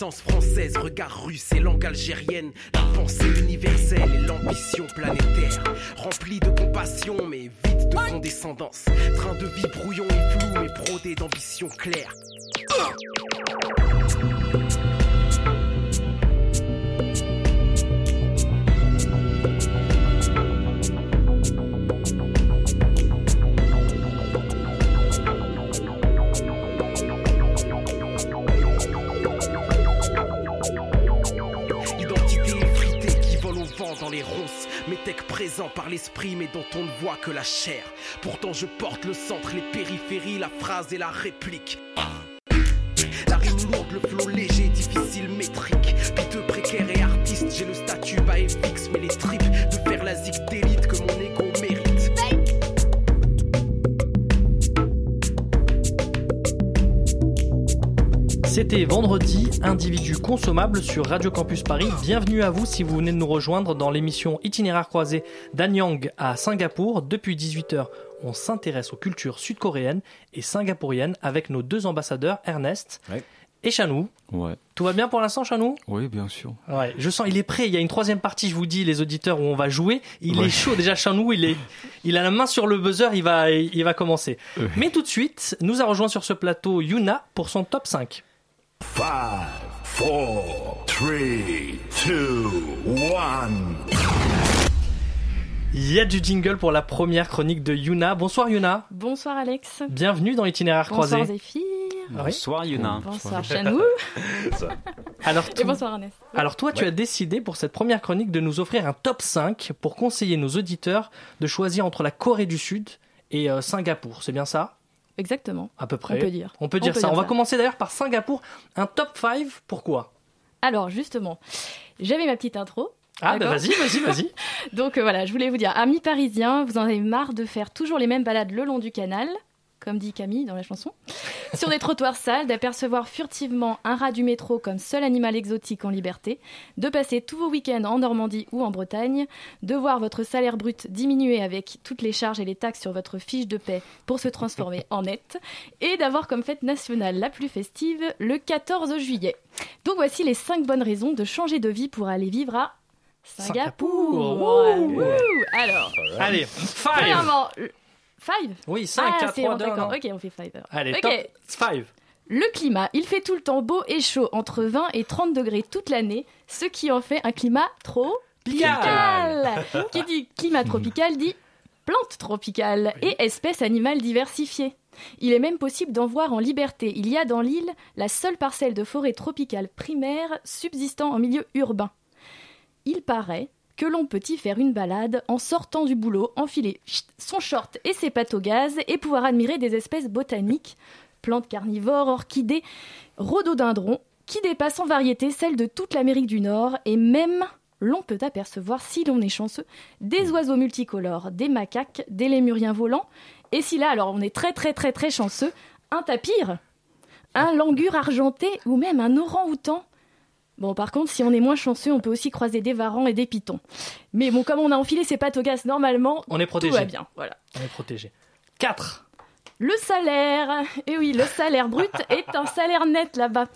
Speaker 11: Adolescence française, regard russe et langue algérienne, la pensée universelle et l'ambition planétaire. Rempli de compassion mais vide de condescendance. Train de vie brouillon et flou mais brodé d'ambition claire. Que la chair. Pourtant, je porte le centre, les périphéries, la phrase et la réplique.
Speaker 1: Individu consommable sur Radio Campus Paris. Bienvenue à vous si vous venez de nous rejoindre dans l'émission Itinéraire croisé d'Anyang à Singapour. Depuis 18h, on s'intéresse aux cultures sud-coréennes et singapouriennes avec nos deux ambassadeurs, Ernest
Speaker 9: Ouais.
Speaker 1: et Chanou.
Speaker 8: Ouais.
Speaker 1: Tout va bien pour l'instant, Chanou?
Speaker 8: Oui, bien sûr.
Speaker 1: Ouais, je sens, il est prêt. Il y a une troisième partie, je vous dis, les auditeurs, où on va jouer. Il
Speaker 8: Ouais.
Speaker 1: est chaud. Déjà, Chanou, il est, il a la main sur le buzzer. Il va, il va commencer.
Speaker 8: Ouais.
Speaker 1: Mais tout de suite, nous a rejoint sur ce plateau Yuna pour son top 5.
Speaker 12: 5, 4, 3, 2, 1.
Speaker 1: Il y a du jingle pour la première chronique de Yuna. Bonsoir Yuna.
Speaker 13: Bonsoir Alex.
Speaker 1: Bienvenue dans l'itinéraire
Speaker 13: Bonsoir
Speaker 1: croisé.
Speaker 13: Zéphyr.
Speaker 7: Bonsoir Yuna.
Speaker 13: Bonsoir Chanou. [laughs]
Speaker 1: Alors,
Speaker 13: Et bonsoir Ernest.
Speaker 1: alors toi, tu as décidé pour cette première chronique de nous offrir un top 5 pour conseiller nos auditeurs de choisir entre la Corée du Sud et euh, Singapour. C'est bien ça?
Speaker 13: Exactement.
Speaker 1: À peu près.
Speaker 13: On peut dire.
Speaker 1: On peut dire ça. on va commencer d'ailleurs par Singapour. Un top 5. Pourquoi?
Speaker 13: Alors justement, j'avais ma petite intro.
Speaker 1: Ah, bah vas-y, vas-y, vas-y. [laughs]
Speaker 13: Donc euh, voilà, je voulais vous dire, amis parisiens, vous en avez marre de faire toujours les mêmes balades le long du canal, comme dit Camille dans la chanson, sur des trottoirs sales, d'apercevoir furtivement un rat du métro comme seul animal exotique en liberté, de passer tous vos week-ends en Normandie ou en Bretagne, de voir votre salaire brut diminuer avec toutes les charges et les taxes sur votre fiche de paie pour se transformer en net, et d'avoir comme fête nationale la plus festive le 14 juillet. Donc voici les 5 bonnes raisons de changer de vie pour aller vivre à Singapour. Alors,
Speaker 1: Allez, 5.
Speaker 13: premièrement, Five
Speaker 1: Oui, 5,
Speaker 13: Ah,
Speaker 1: 4,
Speaker 13: c'est
Speaker 1: 3,
Speaker 13: bon,
Speaker 1: 2,
Speaker 13: d'accord. Ok, on fait five. alors.
Speaker 1: Allez,
Speaker 13: Ok.
Speaker 1: top 5.
Speaker 13: Le climat, il fait tout le temps beau et chaud, entre 20 et 30 degrés toute l'année, ce qui en fait un climat tropical. [laughs] qui dit climat tropical dit plantes tropicales et espèces animales diversifiées. Il est même possible d'en voir en liberté. Il y a dans l'île la seule parcelle de forêt tropicale primaire subsistant en milieu urbain. Il paraît que l'on peut y faire une balade en sortant du boulot, enfiler son short et ses pattes au gaz et pouvoir admirer des espèces botaniques, plantes carnivores, orchidées, rhododendrons, qui dépassent en variété celles de toute l'Amérique du Nord et même l'on peut apercevoir, si l'on est chanceux, des oiseaux multicolores, des macaques, des lémuriens volants, et si là, alors on est très très très très chanceux, un tapir, un langur argenté ou même un orang-outan. Bon, par contre, si on est moins chanceux, on peut aussi croiser des varans et des pitons. Mais bon, comme on a enfilé ses pattes au gaz normalement,
Speaker 1: On est protégé.
Speaker 13: tout va bien. Voilà.
Speaker 1: On est protégé. 4.
Speaker 13: Le salaire. Et oui, le salaire brut [laughs] est un salaire net là-bas.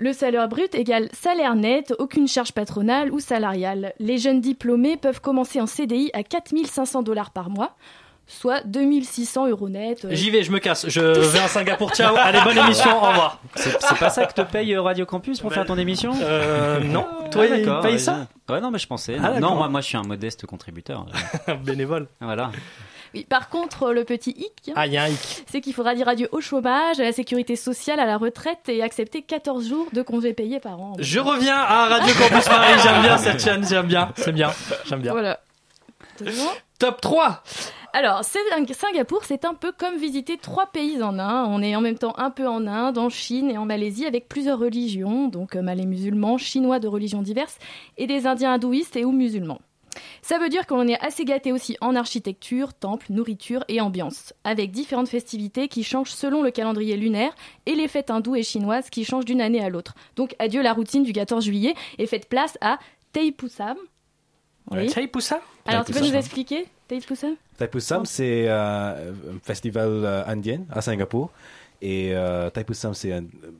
Speaker 13: Le salaire brut égale salaire net, aucune charge patronale ou salariale. Les jeunes diplômés peuvent commencer en CDI à 4500 dollars par mois, soit 2600 euros net. euh,
Speaker 1: J'y vais, je me casse. Je vais à Singapour. Ciao. Allez, bonne émission. Au revoir.
Speaker 7: C'est pas ça que te paye euh, Radio Campus pour faire ton émission
Speaker 1: Euh, non. Toi, il
Speaker 7: d'accord,
Speaker 1: paye
Speaker 7: ouais,
Speaker 1: ça
Speaker 7: Ouais, non, mais je pensais.
Speaker 1: Ah,
Speaker 7: non, moi, moi, je suis un modeste contributeur. [laughs]
Speaker 1: Bénévole.
Speaker 7: voilà.
Speaker 13: Oui, par contre, le petit hic,
Speaker 1: Ah, il y a un hic.
Speaker 13: c'est qu'il faudra dire adieu au chômage, à la sécurité sociale, à la retraite et accepter 14 jours de congés payés par an.
Speaker 1: Je reviens à Radio Campus Paris. J'aime bien cette chaîne. J'aime bien. C'est bien. J'aime bien.
Speaker 13: Voilà.
Speaker 1: Top 3.
Speaker 13: Alors, Singapour, c'est un peu comme visiter trois pays en un. On est en même temps un peu en Inde, en Chine et en Malaisie avec plusieurs religions, donc euh, malais musulmans, chinois de religions diverses et des indiens hindouistes et ou musulmans. Ça veut dire qu'on est assez gâté aussi en architecture, temples, nourriture et ambiance, avec différentes festivités qui changent selon le calendrier lunaire et les fêtes hindoues et chinoises qui changent d'une année à l'autre. Donc adieu la routine du 14 juillet et faites place à Taipusam. Oui.
Speaker 1: Taipusam
Speaker 13: Alors tu peux nous expliquer Taipusam
Speaker 9: Taipusam, c'est euh, un festival euh, indien à Singapour. Et euh, Taipusam, c'est un euh,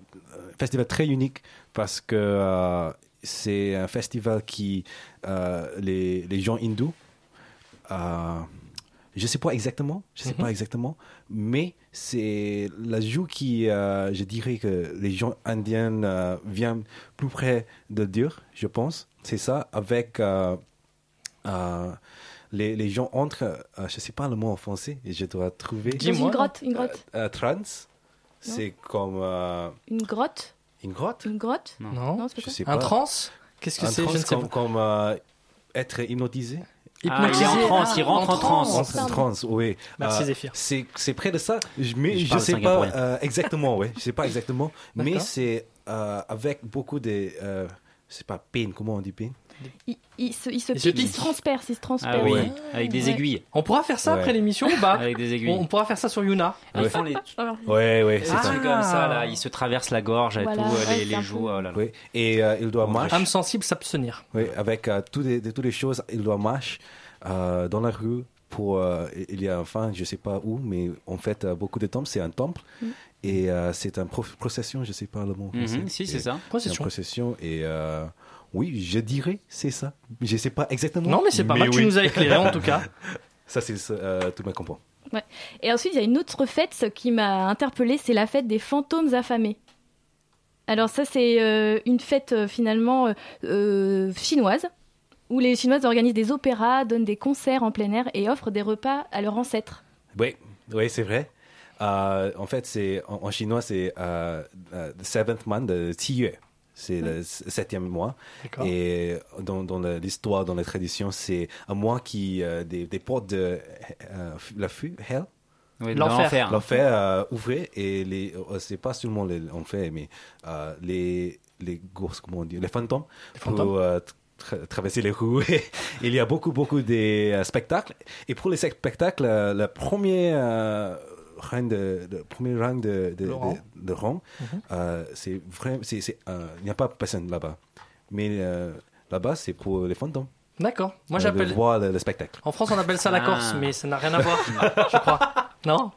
Speaker 9: festival très unique parce que euh, c'est un festival qui euh, les, les gens hindous, euh, je sais pas exactement, je sais
Speaker 1: Mhm.
Speaker 9: pas exactement, mais c'est la joue qui, euh, je dirais que les gens indiens euh, viennent plus près de Dieu, je pense. C'est ça, avec euh, les, les gens entrent, euh, je sais pas le mot en français, et je dois trouver.
Speaker 13: Dans une grotte, une grotte.
Speaker 9: Euh, euh, trans, c'est comme euh,
Speaker 13: Une grotte
Speaker 9: une grotte?
Speaker 13: Une grotte?
Speaker 1: Non.
Speaker 13: c'est pas
Speaker 9: Je
Speaker 13: ça.
Speaker 9: sais
Speaker 1: Un
Speaker 9: pas.
Speaker 1: trance Qu'est-ce que
Speaker 9: Un
Speaker 1: c'est? Je ne sais
Speaker 9: comme,
Speaker 1: pas.
Speaker 9: comme, euh, être hypnotisé.
Speaker 7: Ah, il est en transe, il rentre en transe.
Speaker 9: En trance, oui.
Speaker 1: Merci,
Speaker 9: Euh,
Speaker 1: Zéphyr.
Speaker 9: C'est près de ça, je- mais
Speaker 7: Je
Speaker 9: je,
Speaker 7: parle
Speaker 9: sais pas euh, exactement, oui. Je sais pas exactement, mais c'est euh, avec beaucoup de euh, c'est pas pain, comment on dit pain
Speaker 13: Il, il se, il se
Speaker 1: Il se
Speaker 13: pique, il
Speaker 1: pique.
Speaker 13: se transperce, il se transperce.
Speaker 7: Ah oui,
Speaker 9: Ouais.
Speaker 7: avec des
Speaker 13: Ouais.
Speaker 7: aiguilles.
Speaker 1: On pourra faire ça
Speaker 9: Ouais.
Speaker 1: après l'émission ou pas
Speaker 7: Avec des aiguilles.
Speaker 1: on, on pourra faire ça sur Yuna.
Speaker 7: Ils
Speaker 9: Ouais.
Speaker 7: font les,
Speaker 9: Ouais, ouais, c'est
Speaker 1: Ah.
Speaker 9: ça.
Speaker 7: comme ça, là. Ils se traversent la gorge et
Speaker 13: Voilà,
Speaker 7: tout,
Speaker 13: ouais,
Speaker 7: les, les
Speaker 13: un
Speaker 7: joues. oh là là.
Speaker 9: Oui. Et euh, il doit marcher.
Speaker 1: Âme sensible, s'abstenir.
Speaker 9: Oui, avec euh, toutes, les, de- toutes les choses, il doit marcher euh, dans la rue pour. euh, il y a enfin, je sais pas où, mais en fait, euh, beaucoup de temples, c'est un temple.
Speaker 13: Mm.
Speaker 9: Et euh, c'est une pro- procession, je sais pas le mot.
Speaker 7: Mhm,
Speaker 9: français.
Speaker 7: si, c'est ça.
Speaker 1: Procession.
Speaker 9: procession. Et euh, oui, je dirais c'est ça. Je sais pas exactement.
Speaker 1: Non, mais c'est pas mal. Tu nous as éclairé en tout cas. [laughs]
Speaker 9: Ça, c'est euh, tout le monde comprend.
Speaker 13: Et ensuite, il y a une autre fête qui m'a interpellée, c'est la fête des fantômes affamés. Alors ça, c'est euh, une fête euh, finalement euh, chinoise, où les Chinoises organisent des opéras, donnent des concerts en plein air et offrent des repas à leurs ancêtres.
Speaker 9: Oui, oui c'est vrai. Euh, en fait, c'est en, en chinois, c'est the seventh month de Qiyue. C'est le septième mois. Et dans, dans la- l'histoire, dans la tradition, c'est un mois qui euh, des, des portes de euh, la feu, hell,
Speaker 7: Oui,
Speaker 1: L'enfer.
Speaker 7: dans l'enfer.
Speaker 9: euh, ouvrait et les euh, c'est pas seulement l'enfer, mais euh, les les ghosts, comment on dit, les fantômes,
Speaker 1: Les fantômes.
Speaker 9: pour euh, tra- traverser les rues. [laughs] Il y a beaucoup beaucoup des euh, spectacles. Et pour les spectacles, euh, le premier euh, rang de, de- premier rang de, de,
Speaker 1: rang.
Speaker 9: de- de rang,
Speaker 1: Mhm.
Speaker 9: euh, c'est vraiment, c'est, c'est, euh, il n'y a pas personne là-bas. Mais euh, là-bas, c'est pour les fantômes.
Speaker 1: D'accord. Moi
Speaker 9: Euh,
Speaker 1: j'appelle.
Speaker 9: Voir le, le spectacle.
Speaker 1: En France, on appelle ça la
Speaker 7: Ah.
Speaker 1: Corse, mais ça n'a rien à voir, [laughs] je crois. Non?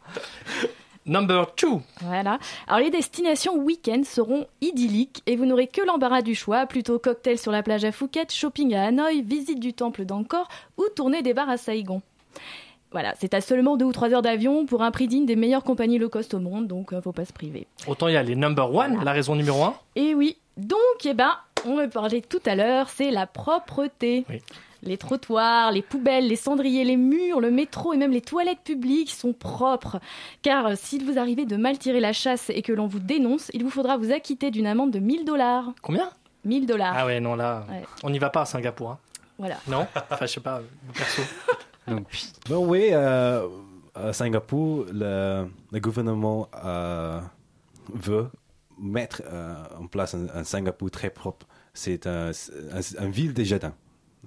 Speaker 1: Number two.
Speaker 13: Voilà. Alors les destinations week-end seront idylliques et vous n'aurez que l'embarras du choix, plutôt cocktail sur la plage à Phuket, shopping à Hanoï, visite du temple d'Angkor ou tournée des bars à Saigon. Voilà, c'est à seulement deux ou trois heures d'avion pour un prix digne des meilleures compagnies low cost au monde, donc euh, faut pas se priver.
Speaker 1: Autant il y a les number one, la raison numéro un.
Speaker 13: Et oui, donc, eh ben, on me parlait tout à l'heure, c'est la propreté.
Speaker 1: Oui.
Speaker 13: Les trottoirs, les poubelles, les cendriers, les murs, le métro et même les toilettes publiques sont propres. Car euh, s'il vous arrivez de mal tirer la chasse et que l'on vous dénonce, il vous faudra vous acquitter d'une amende de 1000 dollars.
Speaker 1: Combien?
Speaker 13: 1000 dollars.
Speaker 1: Ah ouais, non, là,
Speaker 13: Ouais.
Speaker 1: on n'y va pas à Singapour. hein.
Speaker 13: Voilà.
Speaker 1: Non? [laughs] Enfin, je sais pas, euh, perso.
Speaker 9: Oui, euh, à Singapour, le, gouvernement euh, veut mettre euh, en place un, un Singapour très propre. C'est un, un, un ville des jardins.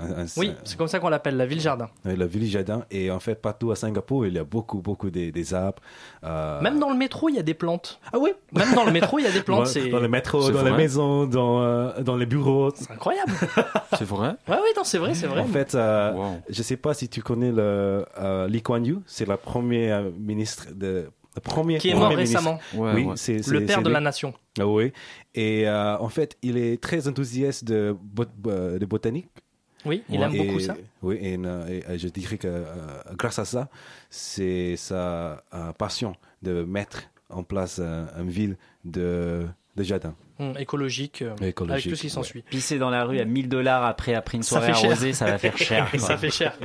Speaker 9: Un- un-
Speaker 1: Oui, c'est comme ça qu'on l'appelle, la ville-jardin.
Speaker 9: Oui, la ville jardin. Et en fait, partout à Singapour, il y a beaucoup, beaucoup des, des arbres. euh,
Speaker 1: Même dans le métro, il y a des plantes.
Speaker 9: Ah oui
Speaker 1: Même dans le métro, il y a des [laughs] plantes.
Speaker 9: dans, le métro, dans les maisons, dans, euh, dans les bureaux.
Speaker 1: c'est incroyable. [laughs]
Speaker 8: C'est vrai?
Speaker 1: Ouais, ouais, non, c'est vrai, c'est vrai.
Speaker 9: En fait, euh,
Speaker 8: Wow.
Speaker 9: je sais pas si tu connais le euh, Lee Kuan Yew, c'est la première ministre de le premier
Speaker 1: Qui est mort récemment.
Speaker 8: Ouais,
Speaker 9: oui,
Speaker 8: ouais.
Speaker 9: c'est c'est-
Speaker 1: Le père de
Speaker 9: lui.
Speaker 1: la nation.
Speaker 9: Ah oui. Et euh, en fait, il est très enthousiaste de, bot- de botanique.
Speaker 1: Oui, il
Speaker 9: Ouais.
Speaker 1: aime
Speaker 9: Et-
Speaker 1: beaucoup ça.
Speaker 9: Oui, et, euh, et, euh, je dirais que euh, grâce à ça, c'est sa euh, passion de mettre en place euh, une ville de, de jardin.
Speaker 1: Hum, écologique, euh, avec
Speaker 9: Écologique,
Speaker 1: tout ce qui s'ensuit.
Speaker 7: pisser dans la rue à 1000 dollars après, après une
Speaker 1: Ça
Speaker 7: soirée
Speaker 1: fait cher.
Speaker 7: arrosée, ça va faire [laughs] cher.
Speaker 1: ça fait cher.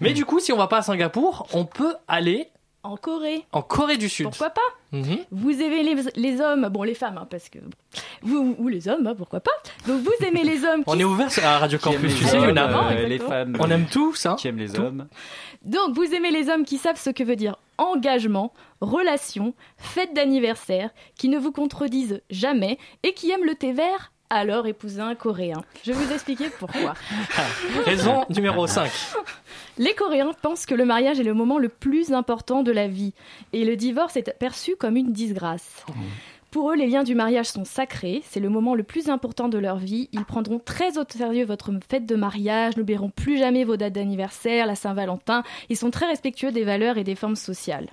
Speaker 1: Mais du coup, si on va pas à Singapour, on peut aller
Speaker 13: En Corée.
Speaker 1: en Corée du Sud.
Speaker 13: Pourquoi pas?
Speaker 1: Mhm.
Speaker 13: Vous aimez les, les hommes, bon les femmes, hein, parce que vous ou les hommes, hein, pourquoi pas. Donc vous aimez les hommes. [laughs]
Speaker 1: On
Speaker 13: qui-
Speaker 1: est ouvert à Radio
Speaker 7: aime
Speaker 1: Campus, tu sais,
Speaker 7: euh, les femmes.
Speaker 1: On aime tout ça.
Speaker 7: Qui aiment les
Speaker 1: Tout.
Speaker 7: hommes.
Speaker 13: Donc vous aimez les hommes qui savent ce que veut dire engagement, relation, fête d'anniversaire, qui ne vous contredisent jamais et qui aiment le thé vert. Alors épousez un coréen. Je vais vous expliquer pourquoi.
Speaker 1: Raison numéro 5.
Speaker 13: Les Coréens pensent que le mariage est le moment le plus important de la vie et le divorce est perçu comme une disgrâce. Pour eux, les liens du mariage sont sacrés, c'est le moment le plus important de leur vie. Ils prendront très au sérieux votre fête de mariage, n'oublieront plus jamais vos dates d'anniversaire, la Saint-Valentin. Ils sont très respectueux des valeurs et des formes sociales.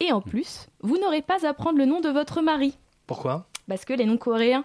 Speaker 13: Et en plus, vous n'aurez pas à prendre le nom de votre mari,
Speaker 1: Pourquoi?
Speaker 13: Parce que les noms coréens,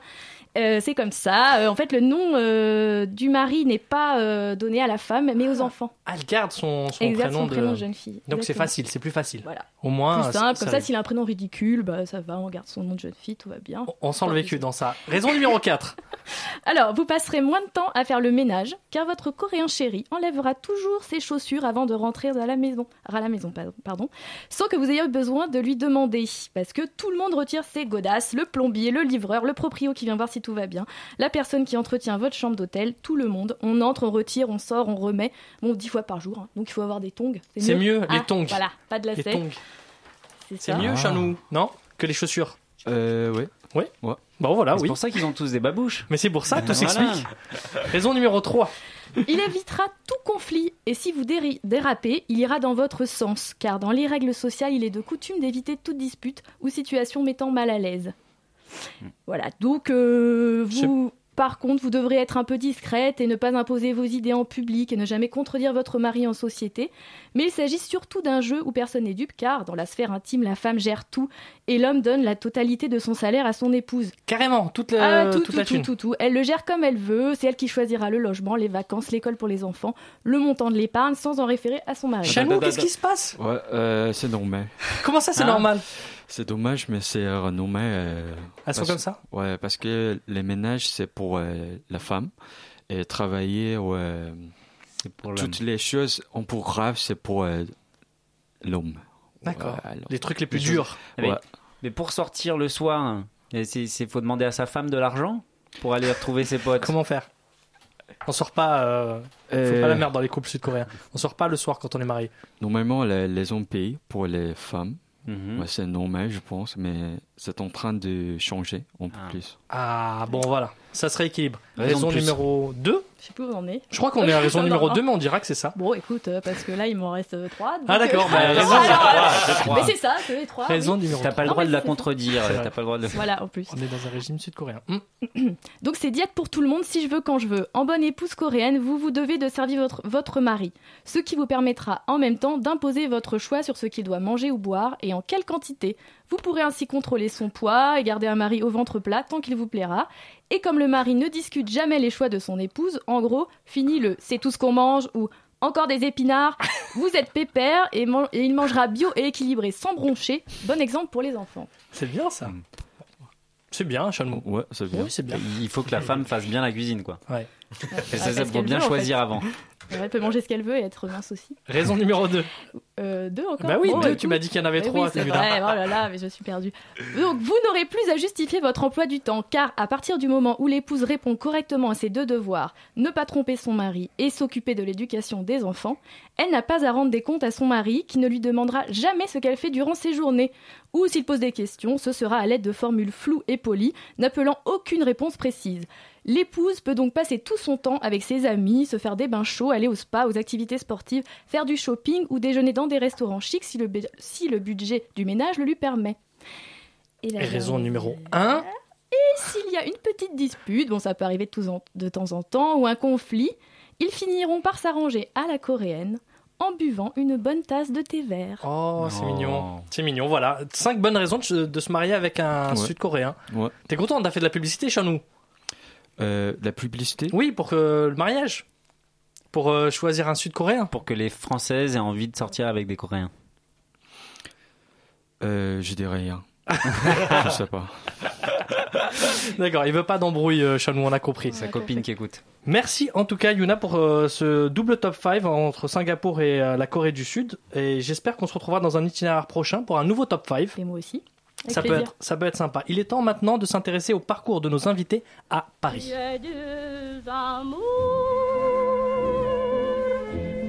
Speaker 13: euh, c'est comme ça. Euh, en fait, le nom euh, du mari n'est pas donné à la femme, mais aux enfants.
Speaker 1: Ah, elle garde son, son
Speaker 13: Exact,
Speaker 1: prénom
Speaker 13: son
Speaker 1: de...
Speaker 13: prénom de jeune fille.
Speaker 1: Donc c'est facile, c'est plus facile.
Speaker 13: Voilà.
Speaker 1: Au moins,
Speaker 13: Plus simple, comme ça, s'il a un prénom ridicule, bah, ça va, on garde son nom de jeune fille, tout va bien.
Speaker 1: On sent le vécu dans ça. Raison numéro 4. [laughs]
Speaker 13: Alors, vous passerez moins de temps à faire le ménage, car votre coréen chéri enlèvera toujours ses chaussures avant de rentrer à la maison, à la maison pardon, sans que vous ayez besoin de lui demander, parce que tout le monde retire ses godasses, le plombier, le livreur, le proprio qui vient voir si tout va bien, la personne qui entretient votre chambre d'hôtel, tout le monde. On entre, on retire, on sort, on remet, bon, dix fois par jour, hein. donc il faut avoir des tongs.
Speaker 1: C'est mieux, les
Speaker 13: Ah,
Speaker 1: tongs.
Speaker 13: Voilà, pas de
Speaker 1: tongs.
Speaker 13: C'est
Speaker 1: C'est mieux,
Speaker 8: Ah.
Speaker 1: Chanou, non Que les chaussures.
Speaker 8: Euh, ouais.
Speaker 1: Ouais.
Speaker 8: Ouais.
Speaker 1: Bon, voilà,
Speaker 7: C'est
Speaker 1: oui.
Speaker 7: pour ça qu'ils ont tous des babouches.
Speaker 1: Mais c'est pour ça, tout
Speaker 7: Voilà.
Speaker 1: s'explique. Raison numéro 3.
Speaker 13: Il évitera tout conflit et si vous déri- dérapez, il ira dans votre sens, car dans les règles sociales, il est de coutume d'éviter toute dispute ou situation mettant mal à l'aise. Voilà, donc euh, vous, par contre, vous devrez être un peu discrète et ne pas imposer vos idées en public et ne jamais contredire votre mari en société. Mais il s'agit surtout d'un jeu où personne n'est dupe, car dans la sphère intime, la femme gère tout et l'homme donne la totalité de son salaire à son épouse.
Speaker 1: Carrément, toute la,
Speaker 13: Ah, tout,
Speaker 1: toute
Speaker 13: tout,
Speaker 1: la
Speaker 13: tout,
Speaker 1: thune.
Speaker 13: tout, tout. Elle le gère comme elle veut. C'est elle qui choisira le logement, les vacances, l'école pour les enfants, le montant de l'épargne, sans en référer à son mari.
Speaker 1: Chanou, qu'est-ce qui se passe?
Speaker 8: Ouais, euh, c'est normal.
Speaker 1: Comment ça, c'est
Speaker 8: Hein?
Speaker 1: normal?
Speaker 8: C'est dommage, mais c'est renommé. euh,
Speaker 1: Elles sont
Speaker 8: parce-
Speaker 1: comme ça?
Speaker 8: Ouais, parce que les ménages, c'est pour euh, la femme. Et travailler, ouais,
Speaker 7: pour
Speaker 8: toutes les choses, en pour grave, c'est pour euh, l'homme.
Speaker 1: D'accord.
Speaker 8: Ouais,
Speaker 1: Les trucs les plus durs.
Speaker 7: Mais,
Speaker 8: Ouais.
Speaker 7: mais pour sortir le soir, il faut demander à sa femme de l'argent pour aller retrouver ses potes.
Speaker 1: Comment faire? On sort pas. Euh... Faut
Speaker 8: Euh,
Speaker 1: pas la merde dans les couples sud-coréens. On sort pas le soir quand on est marié.
Speaker 8: Normalement, les, les hommes payent pour les femmes.
Speaker 7: Mhm.
Speaker 8: Ouais, c'est normal, je pense, mais c'est en train de changer en plus.
Speaker 1: Ah, bon, voilà. Ça serait équilibre.
Speaker 8: Raison
Speaker 1: Raison numéro 2.
Speaker 13: Je sais plus où on en est.
Speaker 1: Je crois qu'on est à raison [laughs] numéro
Speaker 13: non.
Speaker 1: 2, mais on dira que c'est ça.
Speaker 13: Bon, écoute, euh, parce que là, il m'en reste 3.
Speaker 1: Ah, d'accord, bah, [laughs] raison.
Speaker 7: c'est trois.
Speaker 13: Mais c'est ça, c'est les 3.
Speaker 1: Raison numéro
Speaker 7: T'as pas le droit de la contredire. T'as pas le droit de le
Speaker 13: Voilà, en plus.
Speaker 1: On est dans un régime sud-coréen. Hum. [clears throat]
Speaker 13: Donc c'est diète pour tout le monde si je veux quand je veux. En bonne épouse coréenne, vous vous devez de servir votre, votre mari, ce qui vous permettra en même temps d'imposer votre choix sur ce qu'il doit manger ou boire et en quelle quantité. Vous pourrez ainsi contrôler son poids et garder un mari au ventre plat tant qu'il vous plaira. Et comme le mari ne discute jamais les choix de son épouse, en gros, fini le c'est tout ce qu'on mange ou encore des épinards, vous êtes pépère et, man- et il mangera bio et équilibré sans broncher. Bon exemple pour les enfants.
Speaker 1: C'est bien ça. C'est bien, Chalmou.
Speaker 8: Ouais, c'est bien.
Speaker 1: Oui, c'est bien.
Speaker 7: Il faut que la femme fasse bien la cuisine, quoi.
Speaker 1: Ouais.
Speaker 7: Et ça,
Speaker 13: qu'elle
Speaker 7: bien
Speaker 13: veut, en
Speaker 7: choisir
Speaker 13: fait.
Speaker 7: avant.
Speaker 13: Elle peut manger ce qu'elle veut et être mince aussi.
Speaker 1: Raison numéro 2.
Speaker 13: Euh, deux encore
Speaker 1: Bah oui,
Speaker 13: Bon,
Speaker 1: deux,
Speaker 13: écoute.
Speaker 1: tu m'as dit qu'il y en avait
Speaker 13: Mais
Speaker 1: trois,
Speaker 13: Oui, c'est vrai, oh là là, mais je suis perdue. Donc, vous n'aurez plus à justifier votre emploi du temps, car à partir du moment où l'épouse répond correctement à ses deux devoirs, ne pas tromper son mari et s'occuper de l'éducation des enfants, elle n'a pas à rendre des comptes à son mari, qui ne lui demandera jamais ce qu'elle fait durant ses journées. Ou s'il pose des questions, ce sera à l'aide de formules floues et polies, n'appelant aucune réponse précise. L'épouse peut donc passer tout son temps avec ses amis, se faire des bains chauds, aller au spa, aux activités sportives, faire du shopping ou déjeuner dans des restaurants chics si le, bu- si le budget du ménage le lui permet. Et la
Speaker 1: Et raison numéro 1.
Speaker 13: Et s'il y a une petite dispute, bon ça peut arriver de, tous en- de temps en temps, ou un conflit, ils finiront par s'arranger à la coréenne en buvant une bonne tasse de thé vert.
Speaker 1: Oh, c'est
Speaker 7: Non.
Speaker 1: mignon. C'est mignon, voilà. Cinq bonnes raisons de, se- de se marier avec un
Speaker 8: Ouais.
Speaker 1: sud-coréen.
Speaker 8: Ouais.
Speaker 1: T'es content T'as fait de la publicité, Chanou?
Speaker 8: Euh, la publicité?
Speaker 1: Oui, pour que le mariage. Pour euh, choisir un sud-coréen.
Speaker 7: Pour que les Françaises aient envie de sortir avec des Coréens.
Speaker 8: euh, Je dirais rien. [laughs] je sais pas.
Speaker 1: D'accord, il veut pas d'embrouille, euh, Chanou, on a compris.
Speaker 7: Sa copine qui écoute.
Speaker 1: Merci en tout cas, Yuna, pour euh, ce double top 5 entre Singapour et euh, la Corée du Sud. Et j'espère qu'on se retrouvera dans un itinéraire prochain pour un nouveau top 5.
Speaker 13: Et moi aussi.
Speaker 1: Ça peut, être, ça peut être sympa. Il est temps maintenant de s'intéresser au parcours de nos invités à Paris.
Speaker 6: J'ai deux amours,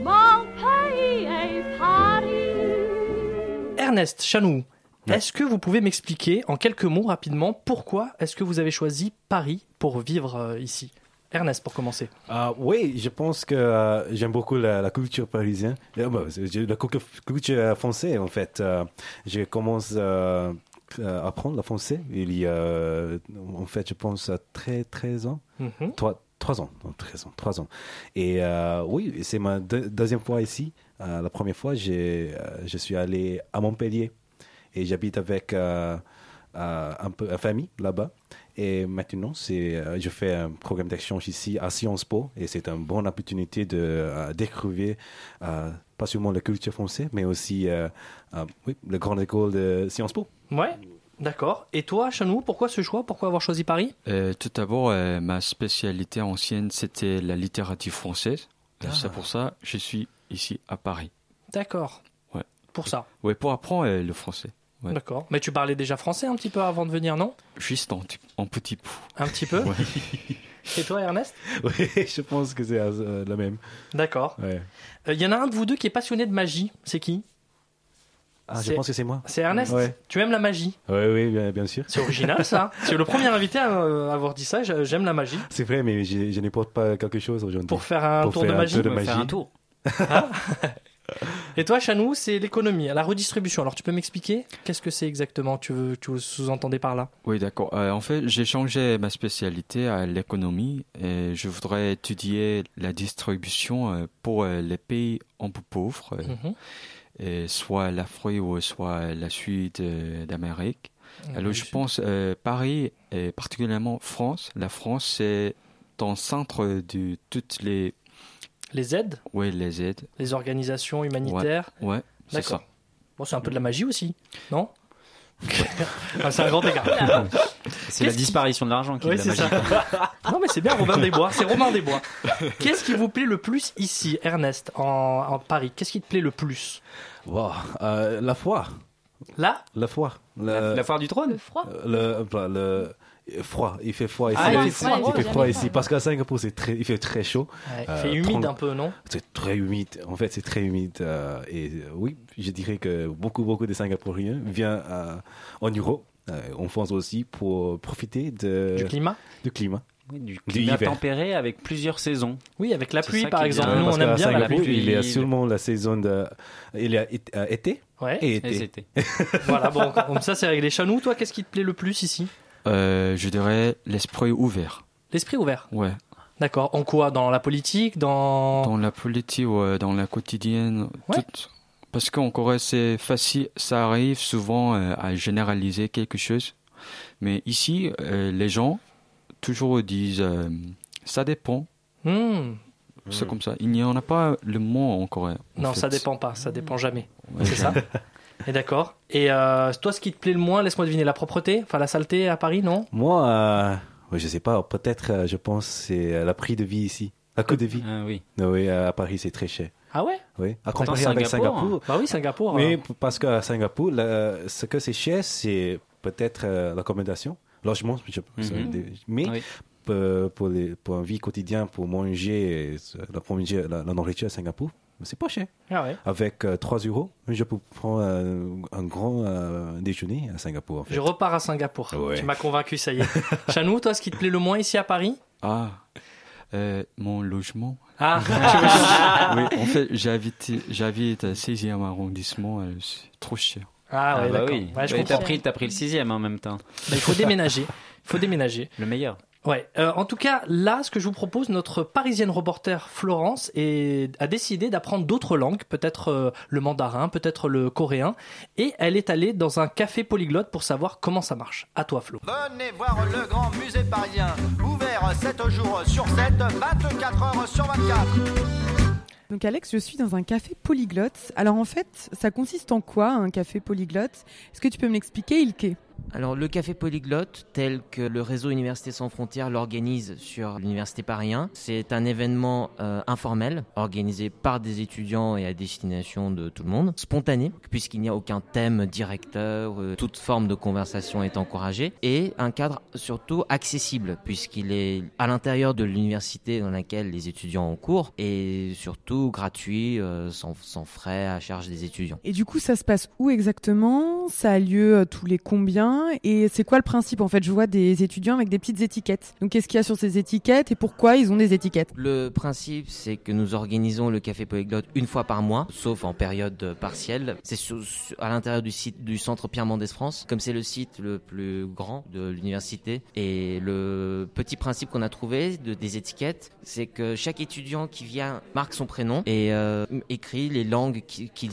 Speaker 6: mon pays est Paris.
Speaker 1: Ernest Chanou, est-ce que vous pouvez m'expliquer en quelques mots rapidement pourquoi est-ce que vous avez choisi Paris pour vivre euh, ici? Ernest, pour commencer.
Speaker 9: Ah, oui, je pense que euh, j'aime beaucoup la, la culture parisienne, Euh, bah, la culture, française en fait. Euh, je commence euh, apprendre le français il y a, en fait, je pense à 13, 13 ans. Trois, trois ans, non, 13 ans, trois ans. Et euh, oui, c'est ma deux- deuxième fois ici. Euh, la première fois, j'ai, euh, je suis allé à Montpellier et j'habite avec euh, euh, un peu la famille là-bas. Et maintenant, c'est, euh, je fais un programme d'échange ici à Sciences Po et c'est une bonne opportunité de euh, découvrir euh, pas seulement la culture française, mais aussi euh, euh, oui, la grande école de Sciences Po.
Speaker 1: Ouais, d'accord. Et toi, Chanou, pourquoi ce choix? Pourquoi avoir choisi Paris?
Speaker 8: Euh, tout d'abord, euh, ma spécialité ancienne, c'était la littérature française.
Speaker 1: Ah.
Speaker 8: C'est pour ça que je suis ici à Paris.
Speaker 1: D'accord.
Speaker 8: Ouais.
Speaker 1: Pour ça.
Speaker 8: Ouais, pour apprendre euh, le français. Ouais.
Speaker 1: D'accord. Mais tu parlais déjà français un petit peu avant de venir, non?
Speaker 8: Juste en, en petit peu.
Speaker 1: Un petit peu?
Speaker 8: Ouais. [laughs]
Speaker 1: Et toi, Ernest?
Speaker 9: Oui, je pense que c'est euh, la même.
Speaker 1: D'accord.
Speaker 9: Ouais.
Speaker 1: Il y en a un de vous deux qui est passionné de magie. C'est qui?
Speaker 9: Ah, je
Speaker 1: C'est-
Speaker 9: pense que c'est moi.
Speaker 1: C'est Ernest?
Speaker 9: Ouais.
Speaker 1: Tu aimes la magie?
Speaker 9: Oui, oui, bien, bien sûr.
Speaker 1: C'est original ça. [laughs] C'est le premier invité à euh, avoir dit ça. J'a- J'aime la magie.
Speaker 9: C'est vrai, mais je, je ne porte pas quelque chose aujourd'hui.
Speaker 1: Pour faire un
Speaker 9: Pour
Speaker 1: tour de
Speaker 9: un
Speaker 1: magie.
Speaker 9: tour de
Speaker 7: va faire
Speaker 9: magie.
Speaker 7: un tour. [laughs] [laughs]
Speaker 1: Et toi, Chanou, c'est l'économie, la redistribution. Alors, tu peux m'expliquer Qu'est-ce que c'est exactement? Tu veux, tu sous-entendais par là?
Speaker 8: Oui, d'accord. Euh, en fait, j'ai changé ma spécialité à l'économie et je voudrais étudier la distribution euh, pour euh, les pays un peu pauvres,
Speaker 1: Mhm.
Speaker 8: soit l'Afrique ou soit la euh, d'Amérique. Alors, je pense euh, Paris et particulièrement France. La France, c'est le centre de toutes les,
Speaker 1: Les aides,
Speaker 8: ouais, les aides.
Speaker 1: les organisations humanitaires.
Speaker 8: Ouais, ouais c'est
Speaker 1: D'accord.
Speaker 8: ça.
Speaker 1: Bon, c'est un peu de la magie aussi, non [laughs] Ah, C'est un grand écart. [laughs]
Speaker 7: C'est la
Speaker 1: qui-
Speaker 7: disparition de l'argent qui
Speaker 1: Oui,
Speaker 7: est la magie.
Speaker 1: ça. non, mais c'est bien, Robin [laughs] des Bois. C'est Romain des Bois. Qu'est-ce qui vous plaît le plus ici, Ernest, en, en Paris? Qu'est-ce qui te plaît le plus?
Speaker 9: Wow, euh, la foire.
Speaker 1: Là
Speaker 9: La foire.
Speaker 7: La, la foire du trône?
Speaker 13: Le froid.
Speaker 9: le, enfin, le- froid. Il fait froid ici.
Speaker 7: Ah, il
Speaker 9: il
Speaker 7: fait
Speaker 13: froid,
Speaker 9: il fait froid
Speaker 13: jamais
Speaker 9: ici. Parce qu'à Singapour, c'est très, il fait très chaud.
Speaker 1: Ouais, Il
Speaker 9: Euh,
Speaker 1: fait humide un peu, non?
Speaker 9: C'est très humide. En fait, c'est très humide. euh, et euh, oui, je dirais que beaucoup, beaucoup de Singapouriens viennent euh, en Europe, euh, en France aussi, pour profiter de,
Speaker 1: Du climat?
Speaker 9: Du climat.
Speaker 7: Oui, du climat tempéré avec plusieurs saisons.
Speaker 1: Oui, avec la pluie, par exemple. Nous,
Speaker 9: Parce
Speaker 1: on aime bien la
Speaker 9: Singapour,
Speaker 1: pluie.
Speaker 9: il y a seulement la saison de. Il y a été- euh,
Speaker 1: Ouais.
Speaker 9: et été.
Speaker 1: Voilà, bon, [laughs] comme ça, c'est réglé. Chanou, toi, qu'est-ce qui te plaît le plus ici?
Speaker 8: Euh, je dirais l'esprit ouvert.
Speaker 1: L'esprit ouvert.
Speaker 8: Ouais.
Speaker 1: D'accord. En quoi? Dans la politique? Dans.
Speaker 8: Dans la politique, ouais, dans la quotidienne,
Speaker 1: Ouais.
Speaker 8: tout. Parce qu'en Corée, c'est facile, ça arrive souvent euh, à généraliser quelque chose. Mais ici, euh, les gens toujours disent ça dépend.
Speaker 1: Hmm.
Speaker 8: C'est comme ça. Il n'y en a pas le mot en Corée. en
Speaker 1: Non,
Speaker 8: fait.
Speaker 1: ça dépend pas. Ça dépend jamais.
Speaker 8: Ouais,
Speaker 1: C'est ça? [laughs] [laughs] Et d'accord. Et euh, toi, ce qui te plaît le moins, laisse-moi deviner, la propreté? Enfin, la saleté à Paris, non?
Speaker 9: Moi, euh, ouais, je sais pas, peut-être, euh, je pense, c'est euh, la prix de vie ici. La coût de vie.
Speaker 7: Ah oui.
Speaker 9: Oui, euh, à Paris, c'est très cher.
Speaker 1: Ah ouais?
Speaker 9: Oui, à
Speaker 7: Pourtant,
Speaker 9: comparer avec
Speaker 7: Singapour,
Speaker 9: Singapour.
Speaker 1: Bah oui, Singapour.
Speaker 9: Mais parce qu'à Singapour, la- ce que c'est cher, c'est peut-être euh, l'accommodation, logement, je-
Speaker 7: Mhm.
Speaker 9: des- mais
Speaker 7: Oui.
Speaker 9: euh, pour, les, pour une vie quotidienne, pour manger, la, pour manger la, la nourriture à Singapour, c'est pas cher.
Speaker 1: Ah ouais.
Speaker 9: Avec euh, 3 euros, je peux prendre euh, un grand euh, déjeuner à Singapour. En fait.
Speaker 1: Je repars à Singapour.
Speaker 9: Ouais.
Speaker 1: Tu m'as convaincu, ça y est. [laughs] Chanou, toi, ce qui te plaît le moins ici à Paris?
Speaker 8: Ah, euh, mon logement.
Speaker 1: Ah, [laughs] [laughs]
Speaker 8: oui, en fait, j'habite, j'habite à 16e arrondissement. C'est trop cher.
Speaker 1: ah ouais,
Speaker 7: Ah bah
Speaker 1: d'accord.
Speaker 7: oui.
Speaker 1: Ouais, je
Speaker 7: t'as pris, t'as pris le sixième en même temps.
Speaker 1: Bah, il faut déménager. Il faut déménager.
Speaker 7: Le meilleur.
Speaker 1: Ouais. Euh, en tout cas, là, ce que je vous propose, notre parisienne reporter Florence est, a décidé d'apprendre d'autres langues, peut-être euh, le mandarin, peut-être le coréen, et elle est allée dans un café polyglotte pour savoir comment ça marche. À toi, Flo.
Speaker 14: Venez voir le grand musée parisien, ouvert 7 jours sur 7, 24 heures sur 24.
Speaker 15: Donc Alex, je suis dans un café polyglotte. Alors en fait, ça consiste en quoi un café polyglotte? Est-ce que tu peux me l'expliquer, Ilke?
Speaker 16: Alors le café polyglotte, tel que le réseau Université sans frontières l'organise sur l'université Paris 1, c'est un événement euh, informel organisé par des étudiants et à destination de tout le monde, spontané, puisqu'il n'y a aucun thème directeur, euh, toute forme de conversation est encouragée, et un cadre surtout accessible, puisqu'il est à l'intérieur de l'université dans laquelle les étudiants ont cours, et surtout gratuit, euh, sans, sans frais à charge des étudiants.
Speaker 15: Et du coup, ça se passe où exactement? Ça a lieu tous les combien? Et c'est quoi le principe En fait, je vois des étudiants avec des petites étiquettes. Donc qu'est-ce qu'il y a sur ces étiquettes et pourquoi ils ont des étiquettes?
Speaker 16: Le principe, c'est que nous organisons le café polyglotte une fois par mois, sauf en période partielle. C'est à l'intérieur du site du centre Pierre Mendès France, comme c'est le site le plus grand de l'université. Et le petit principe qu'on a trouvé de, des étiquettes, c'est que chaque étudiant qui vient marque son prénom et euh, écrit les langues qu'il-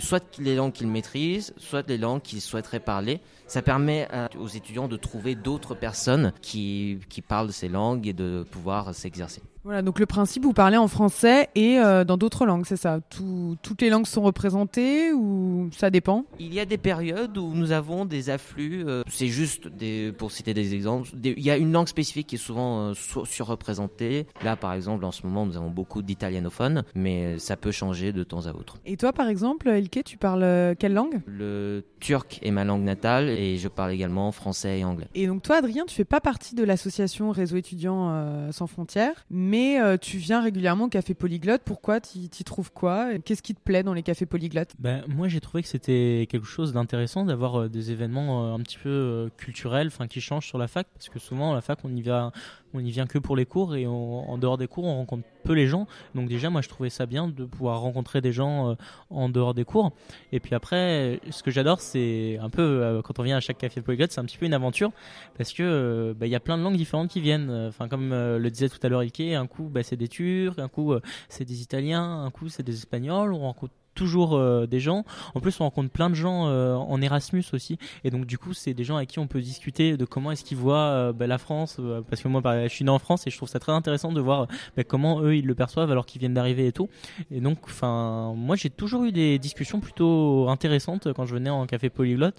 Speaker 16: soit les langues qu'il maîtrise, soit les langues qu'il souhaiterait parler. Ça permet à- aux étudiants de trouver d'autres personnes qui, qui parlent ces langues et de pouvoir s'exercer.
Speaker 15: Voilà, donc le principe, vous parlez en français et euh, dans d'autres langues, c'est ça Tout- Toutes les langues sont représentées ou ça dépend?
Speaker 16: Il y a des périodes où nous avons des afflux, euh, c'est juste des, pour citer des exemples, des- il y a une langue spécifique qui est souvent euh, sur- surreprésentée. Là, par exemple, en ce moment, nous avons beaucoup d'italianophones, mais ça peut changer de temps à autre.
Speaker 15: Et toi, par exemple, Ilke, tu parles quelle langue?
Speaker 16: Le turc est ma langue natale et je parle également français et anglais.
Speaker 15: Et donc toi, Adrien, tu fais pas partie de l'association Réseau étudiant euh, sans frontières, mais euh, tu viens régulièrement au café polyglotte. Pourquoi Tu t'y trouves quoi? Qu'est-ce qui te plaît dans les cafés polyglottes?
Speaker 17: Ben, moi, j'ai trouvé que c'était quelque chose d'intéressant d'avoir euh, des événements euh, un petit peu culturels, enfin qui changent sur la fac, parce que souvent la fac, on y va, on y vient que pour les cours et en dehors des cours, on rencontre peu les gens. Donc déjà, moi, je trouvais ça bien de pouvoir rencontrer des gens euh, en dehors des cours. Et puis après, ce que j'adore, c'est un peu euh, quand on vient à chaque café polyglotte, c'est un petit peu une aventure parce que euh, bah, il y a plein de langues différentes qui viennent. Enfin, comme le disait tout à l'heure Ike, un coup bah, c'est des Turcs, un coup c'est des Italiens, un coup c'est des Espagnols. On rencontre toujours euh, des gens. En plus, on rencontre plein de gens euh, en Erasmus aussi. Et donc, du coup, c'est des gens avec qui on peut discuter de comment est-ce qu'ils voient euh, bah, la France. euh, parce que moi, bah, je suis né en France et je trouve ça très intéressant de voir bah, comment eux, ils le perçoivent alors qu'ils viennent d'arriver et tout. Et donc, enfin, moi, j'ai toujours eu des discussions plutôt intéressantes quand je venais en café polyglotte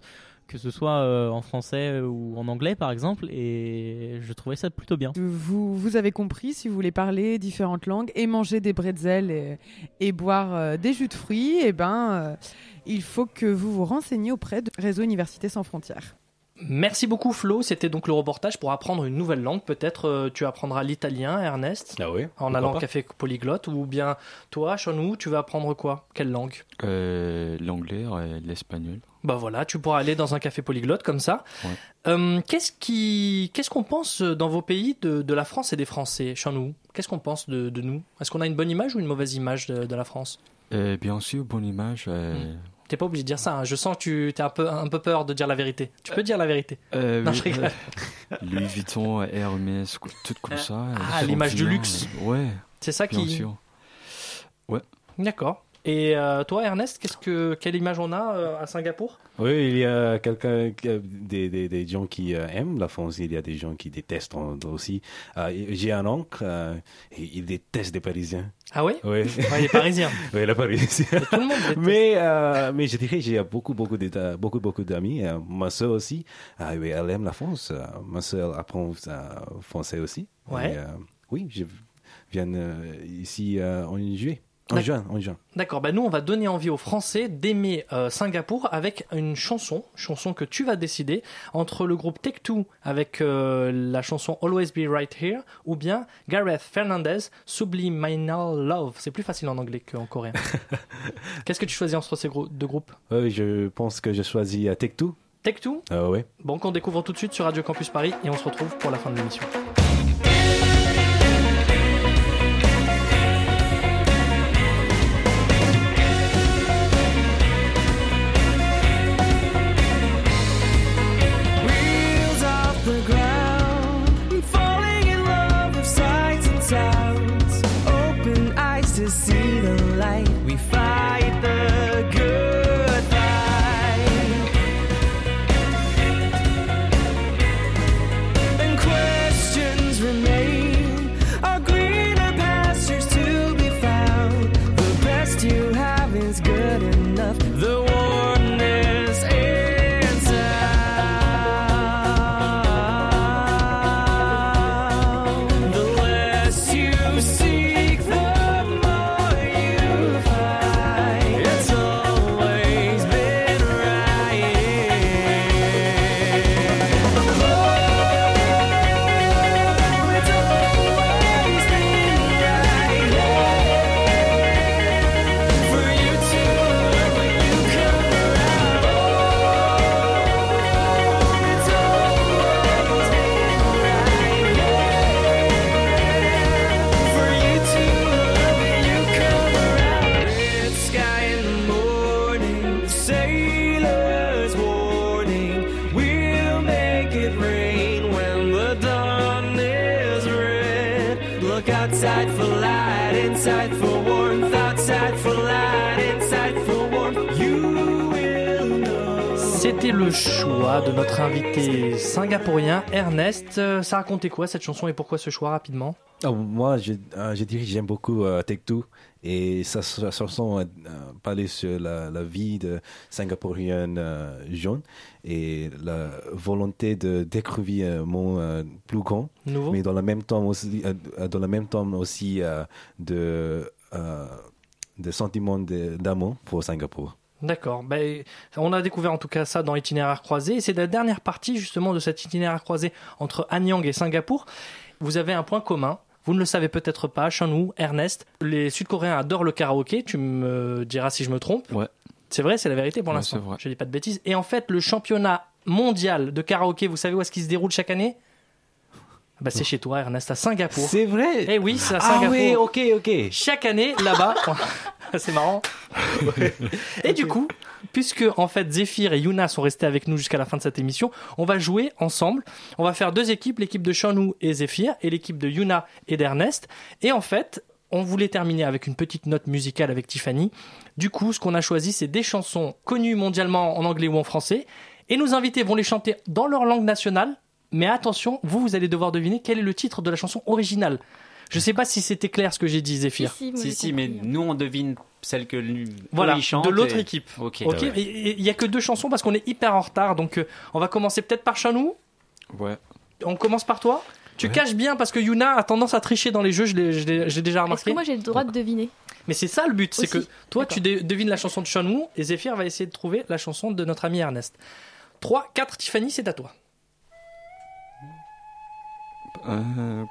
Speaker 17: que ce soit euh, en français ou en anglais par exemple et je trouvais ça plutôt bien.
Speaker 15: Vous, vous avez compris, si vous voulez parler différentes langues et manger des bretzels et, et boire euh, des jus de fruits, eh ben, euh, il faut que vous vous renseigniez auprès de Réseau Université Sans Frontières.
Speaker 1: Merci beaucoup Flo, c'était donc le reportage pour apprendre une nouvelle langue. Peut-être euh, tu apprendras l'italien, Ernest,
Speaker 9: Ah oui
Speaker 1: en allant au café polyglotte, ou bien toi, Chanou, tu vas apprendre quoi? Quelle langue?
Speaker 8: Euh, L'anglais et l'espagnol.
Speaker 1: Bah voilà, tu pourras aller dans un café polyglotte comme ça.
Speaker 8: Ouais.
Speaker 1: Euh, qu'est-ce qui, qu'est-ce qu'on pense dans vos pays de, de la France et des Français, Chanou Qu'est-ce qu'on pense de, de nous? Est-ce qu'on a une bonne image ou une mauvaise image de, de la France?
Speaker 8: Euh, bien sûr, bonne image. euh,
Speaker 1: T'es pas obligé de dire ça. hein. Je sens que tu as un peu, un peu peur de dire la vérité. Tu peux dire la vérité.
Speaker 8: euh,
Speaker 1: non,
Speaker 8: oui,
Speaker 1: je rigole.
Speaker 8: euh, Louis Vuitton, Hermès, tout comme ça.
Speaker 1: Ah,
Speaker 8: euh,
Speaker 1: l'image du luxe.
Speaker 8: euh, Ouais.
Speaker 1: C'est ça
Speaker 8: bien
Speaker 1: qui-
Speaker 8: sûr. Ouais.
Speaker 1: D'accord. Et euh, toi, Ernest, qu'est-ce que, quelle image on a euh, à Singapour?
Speaker 9: Oui, il y a quelqu'un, qui- des, des, des gens qui euh, aiment la France, il y a des gens qui détestent en- aussi. Euh, J'ai un oncle, euh, il déteste les Parisiens.
Speaker 1: Ah oui
Speaker 9: Oui. [laughs]
Speaker 1: Ouais, les Parisiens.
Speaker 9: oui, les Parisiens.
Speaker 1: Tout le monde déteste.
Speaker 9: mais, euh, mais je dirais, j'ai beaucoup, beaucoup, d'éta- beaucoup, beaucoup d'amis. Euh, ma soeur aussi, ah, oui, elle aime la France. Euh, ma soeur apprend euh, français aussi.
Speaker 1: Ouais.
Speaker 9: Et, euh, oui, je viens euh, ici euh, en juillet. En
Speaker 1: D'accord.
Speaker 9: juin, en juin.
Speaker 1: D'accord, bah nous on va donner envie aux Français d'aimer euh, Singapour avec une chanson, chanson que tu vas décider entre le groupe Take Two avec euh, la chanson Always Be Right Here ou bien Gareth Fernandez Subliminal Love. C'est plus facile en anglais qu'en coréen. [laughs] Qu'est-ce que tu choisis entre ces grou- deux groupes?
Speaker 9: Oui, je pense que je choisis euh, Take Two.
Speaker 1: Take Two?
Speaker 9: Ah ouais.
Speaker 1: Bon, qu'on découvre tout de suite sur Radio Campus Paris et on se retrouve pour la fin de l'émission. Ernest. Euh, Ça racontait quoi cette chanson et pourquoi ce choix rapidement?
Speaker 9: Ah, moi, je, euh, je dirais que j'aime beaucoup euh, Take Two et sa, sa chanson euh, parlait sur la, la vie de Singapourienne euh, jeune et la volonté de découvrir euh, plus grand,
Speaker 1: Nouveau?
Speaker 9: mais dans le même temps aussi, dans le même temps aussi de, de sentiments d'amour pour Singapour.
Speaker 1: D'accord. Ben, on a découvert en tout cas ça dans Itinéraire croisé. Et c'est la dernière partie justement de cet itinéraire croisé entre Anyang et Singapour. Vous avez un point commun. Vous ne le savez peut-être pas, Shanwoo, Ernest, les Sud-Coréens adorent le karaoké. Tu me diras si je me trompe.
Speaker 8: Ouais.
Speaker 1: C'est vrai, c'est la vérité pour
Speaker 8: Ouais,
Speaker 1: l'instant.
Speaker 8: c'est vrai.
Speaker 1: Je dis pas de bêtises. Et en fait, le championnat mondial de karaoké, vous savez où est-ce qu'il se déroule chaque année? Bah, c'est chez toi, Ernest, à Singapour.
Speaker 9: C'est vrai?
Speaker 1: Eh oui, c'est à
Speaker 9: Ah
Speaker 1: Singapour.
Speaker 9: oui, ok, ok.
Speaker 1: Chaque année, là-bas. [laughs] c'est marrant. Et du coup, puisque en fait Zephyr et Yuna sont restés avec nous jusqu'à la fin de cette émission, on va jouer ensemble. On va faire deux équipes, l'équipe de Shanou et Zephyr et l'équipe de Yuna et d'Ernest. Et en fait, on voulait terminer avec une petite note musicale avec Tiffany. Du coup, ce qu'on a choisi, c'est des chansons connues mondialement en anglais ou en français. Et nos invités vont les chanter dans leur langue nationale. Mais attention, vous, vous allez devoir deviner quel est le titre de la chanson originale. Je sais pas si c'était clair ce que j'ai dit, Zephyr.
Speaker 7: Si, si, mais nous on devine celle que lui
Speaker 1: Voilà,
Speaker 7: il chante
Speaker 1: de l'autre
Speaker 7: et-
Speaker 1: équipe.
Speaker 7: Ok.
Speaker 1: Il y a que deux chansons parce qu'on est hyper en retard. Donc, euh, on va commencer peut-être par Chanou.
Speaker 8: Ouais.
Speaker 1: On commence par toi. Tu caches bien parce que Yuna a tendance à tricher dans les jeux, j'ai déjà
Speaker 13: Est-ce
Speaker 1: remarqué.
Speaker 13: que moi j'ai le droit de deviner?
Speaker 1: Mais c'est ça le but, c'est que toi tu devines la chanson de Chanou et Zephyr va essayer de trouver la chanson de notre ami Ernest. 3, 4, Tiffany, c'est à toi.
Speaker 8: Euh,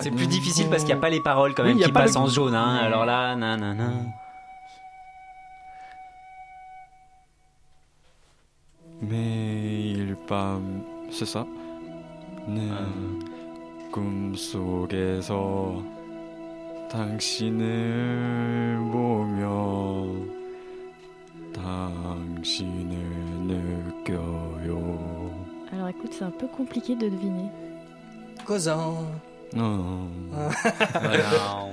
Speaker 7: C'est plus difficile parce qu'il n'y a pas les paroles quand
Speaker 1: Oui,
Speaker 7: même
Speaker 1: il y a
Speaker 7: qui
Speaker 1: pas
Speaker 7: passent
Speaker 1: le-
Speaker 7: en jaune. Hein. Alors là, nanana.
Speaker 8: 매일 밤 c'est ça 네 꿈속에서 당신을 보며 당신을 느껴요
Speaker 13: Alors écoute, c'est un peu compliqué de deviner.
Speaker 7: Non.
Speaker 8: Non.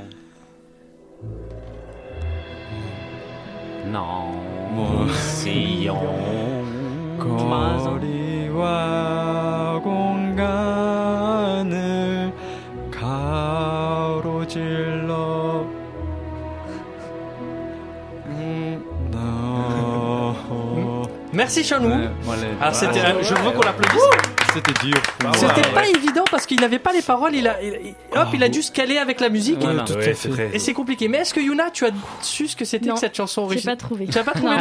Speaker 8: Non.
Speaker 1: Merci Chanou.
Speaker 8: Ouais, voilà.
Speaker 1: Ah, c'était,
Speaker 8: Ouais.
Speaker 1: je veux qu'on l'applaudisse.
Speaker 8: C'était dur.
Speaker 1: C'était pas évident parce qu'il n'avait pas les paroles. Il a, il- il- hop, il a dû se caler avec la musique.
Speaker 8: Voilà.
Speaker 1: Et,
Speaker 8: Ouais, c'est vrai.
Speaker 1: et c'est compliqué. Mais est-ce que Yuna, tu as su ce que c'était
Speaker 13: Non,
Speaker 1: que cette chanson
Speaker 13: j'ai
Speaker 1: originale
Speaker 13: pas trouvé.
Speaker 1: Tu as pas trouvé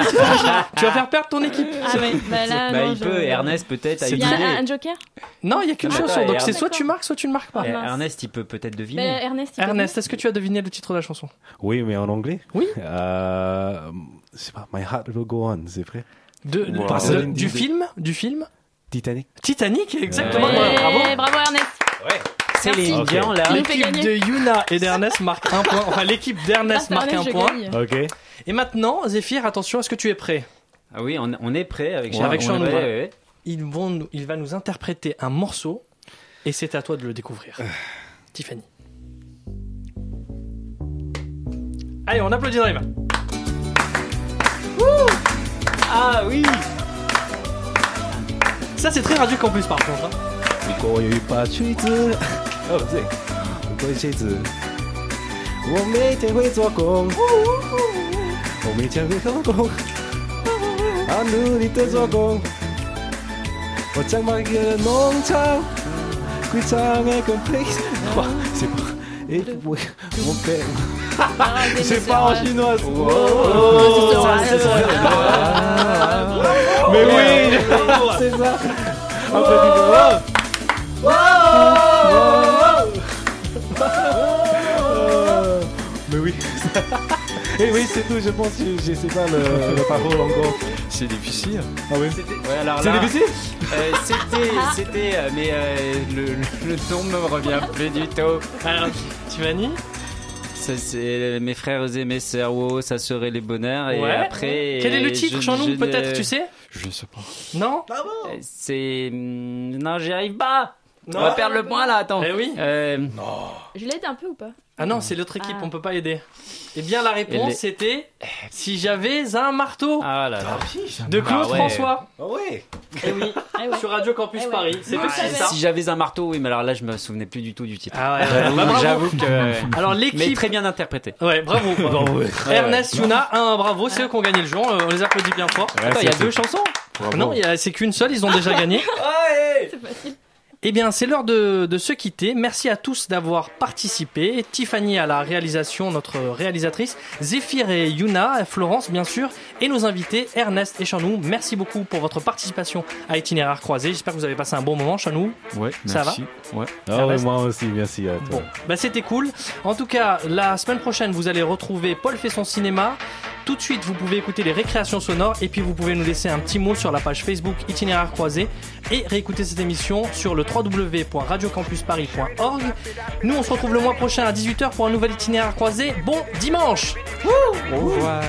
Speaker 1: Tu vas faire perdre ton équipe.
Speaker 13: Ah bah là,
Speaker 7: Bah,
Speaker 13: non,
Speaker 7: il peut, Ernest peut-être
Speaker 13: Il y a un, un joker?
Speaker 1: Non, il y a qu'une
Speaker 7: Ah,
Speaker 1: chanson. Donc c'est soit tu marques, soit tu ne marques pas.
Speaker 7: Eh. Ernest, il peut peut-être
Speaker 13: Bah,
Speaker 7: deviner.
Speaker 13: Peut
Speaker 1: Ernest, est-ce que tu as deviné le titre de la chanson?
Speaker 9: Oui, mais en anglais?
Speaker 1: Oui.
Speaker 9: Euh, c'est pas My Heart Will Go On, c'est vrai?
Speaker 1: De, de-
Speaker 9: Wow.
Speaker 1: de-
Speaker 9: Céline
Speaker 1: du film Du film
Speaker 9: Titanic.
Speaker 1: Titanic, exactement.
Speaker 13: Ouais,
Speaker 1: Bravo.
Speaker 13: bravo Ernest.
Speaker 9: Ok.
Speaker 7: Dion, là.
Speaker 1: L'équipe de Yuna et d'Ernest marque un point. Enfin, l'équipe d'Ernest marque un
Speaker 13: Ernest,
Speaker 1: point.
Speaker 13: gagne.
Speaker 9: Ok.
Speaker 1: Et maintenant, Zéphyr, attention, est-ce que tu es prêt?
Speaker 7: Ah oui, on, on est prêt avec
Speaker 1: Ouais, avec
Speaker 7: prêt.
Speaker 1: Ils vont nous- Il va nous interpréter un morceau et c'est à toi de le découvrir. [sighs] Tiffany. Allez, on applaudit les mains.
Speaker 7: Ah oui
Speaker 1: Ça, c'est très Radio Campus par contre. hein.
Speaker 9: 如果 et vous pouvez. Mon père. [laughs] C'est pas en chinois. Mais oui. C'est ça. Après, tu Mais oui. [laughs] Et oui, c'est tout, je pense que je sais pas le, le parole encore.
Speaker 8: C'est difficile.
Speaker 9: Ah oui
Speaker 7: Ouais, alors
Speaker 9: C'est
Speaker 7: là,
Speaker 9: difficile
Speaker 7: euh, C'était, [laughs] c'était, euh, mais euh, le, le, nom me revient plus du tout.
Speaker 1: Alors, Tiffany
Speaker 7: Ça, c'est mes frères et mes sœurs, wow, ça serait les bonheurs. Et
Speaker 1: Ouais.
Speaker 7: après.
Speaker 1: Quel est le titre,
Speaker 7: je-
Speaker 1: Jean-Loup,
Speaker 7: je
Speaker 1: peut-être, tu sais?
Speaker 8: Je sais pas.
Speaker 1: Non?
Speaker 7: Euh, C'est. hum, Non, j'y arrive pas
Speaker 1: Non.
Speaker 7: On va perdre le point là, attends.
Speaker 1: Eh oui.
Speaker 7: Euh,
Speaker 13: Je l'aide un peu ou pas?
Speaker 1: Ah non, c'est l'autre équipe,
Speaker 13: Ah.
Speaker 1: on peut pas aider. Eh bien, la réponse, c'était Si j'avais un marteau
Speaker 7: Ah là là.
Speaker 1: de Claude
Speaker 7: Ah ouais.
Speaker 1: François.
Speaker 9: Ah ouais
Speaker 1: Eh oui,
Speaker 13: Ah ouais.
Speaker 1: sur Radio Campus
Speaker 13: Eh ouais.
Speaker 1: Paris. C'est
Speaker 13: Ouais,
Speaker 1: aussi
Speaker 13: ouais.
Speaker 1: ça.
Speaker 7: Si j'avais un marteau, oui, mais alors là, je me souvenais plus du tout du titre.
Speaker 1: Ah ouais,
Speaker 7: J'avoue-
Speaker 1: bah,
Speaker 7: que. [laughs]
Speaker 1: Alors,
Speaker 7: Mais
Speaker 1: l'équipe.
Speaker 7: très bien interprété.
Speaker 1: Ouais, bravo. [laughs] Ernest,
Speaker 7: ouais.
Speaker 1: Yuna, un bravo, c'est eux qui ont gagné le jeu. On les applaudit bien fort. Il y a deux chansons
Speaker 9: Bravo.
Speaker 1: Non, il y a- c'est qu'une seule, ils ont déjà gagné. [laughs]
Speaker 13: C'est facile.
Speaker 1: Eh bien, c'est l'heure de, de se quitter. Merci à tous d'avoir participé. Tiffany à la réalisation, notre réalisatrice, Zéphyr et Yuna, Florence bien sûr, et nos invités Ernest et Chanou. Merci beaucoup pour votre participation à Itinéraire Croisé. J'espère que vous avez passé un bon moment, Chanou.
Speaker 8: Ouais,
Speaker 1: Ça
Speaker 8: merci. Ouais.
Speaker 9: Ah ouais,
Speaker 1: reste
Speaker 9: moi aussi, merci à toi.
Speaker 1: Bon, bah c'était cool. En tout cas, la semaine prochaine, vous allez retrouver Paul fait son cinéma. Tout de suite, vous pouvez écouter les récréations sonores et puis vous pouvez nous laisser un petit mot sur la page Facebook Itinéraire Croisé et réécouter cette émission sur le www.radiocampusparis.org. Nous, on se retrouve le mois prochain à 18h pour un nouvel itinéraire croisé. Bon dimanche Wouh
Speaker 8: Au revoir.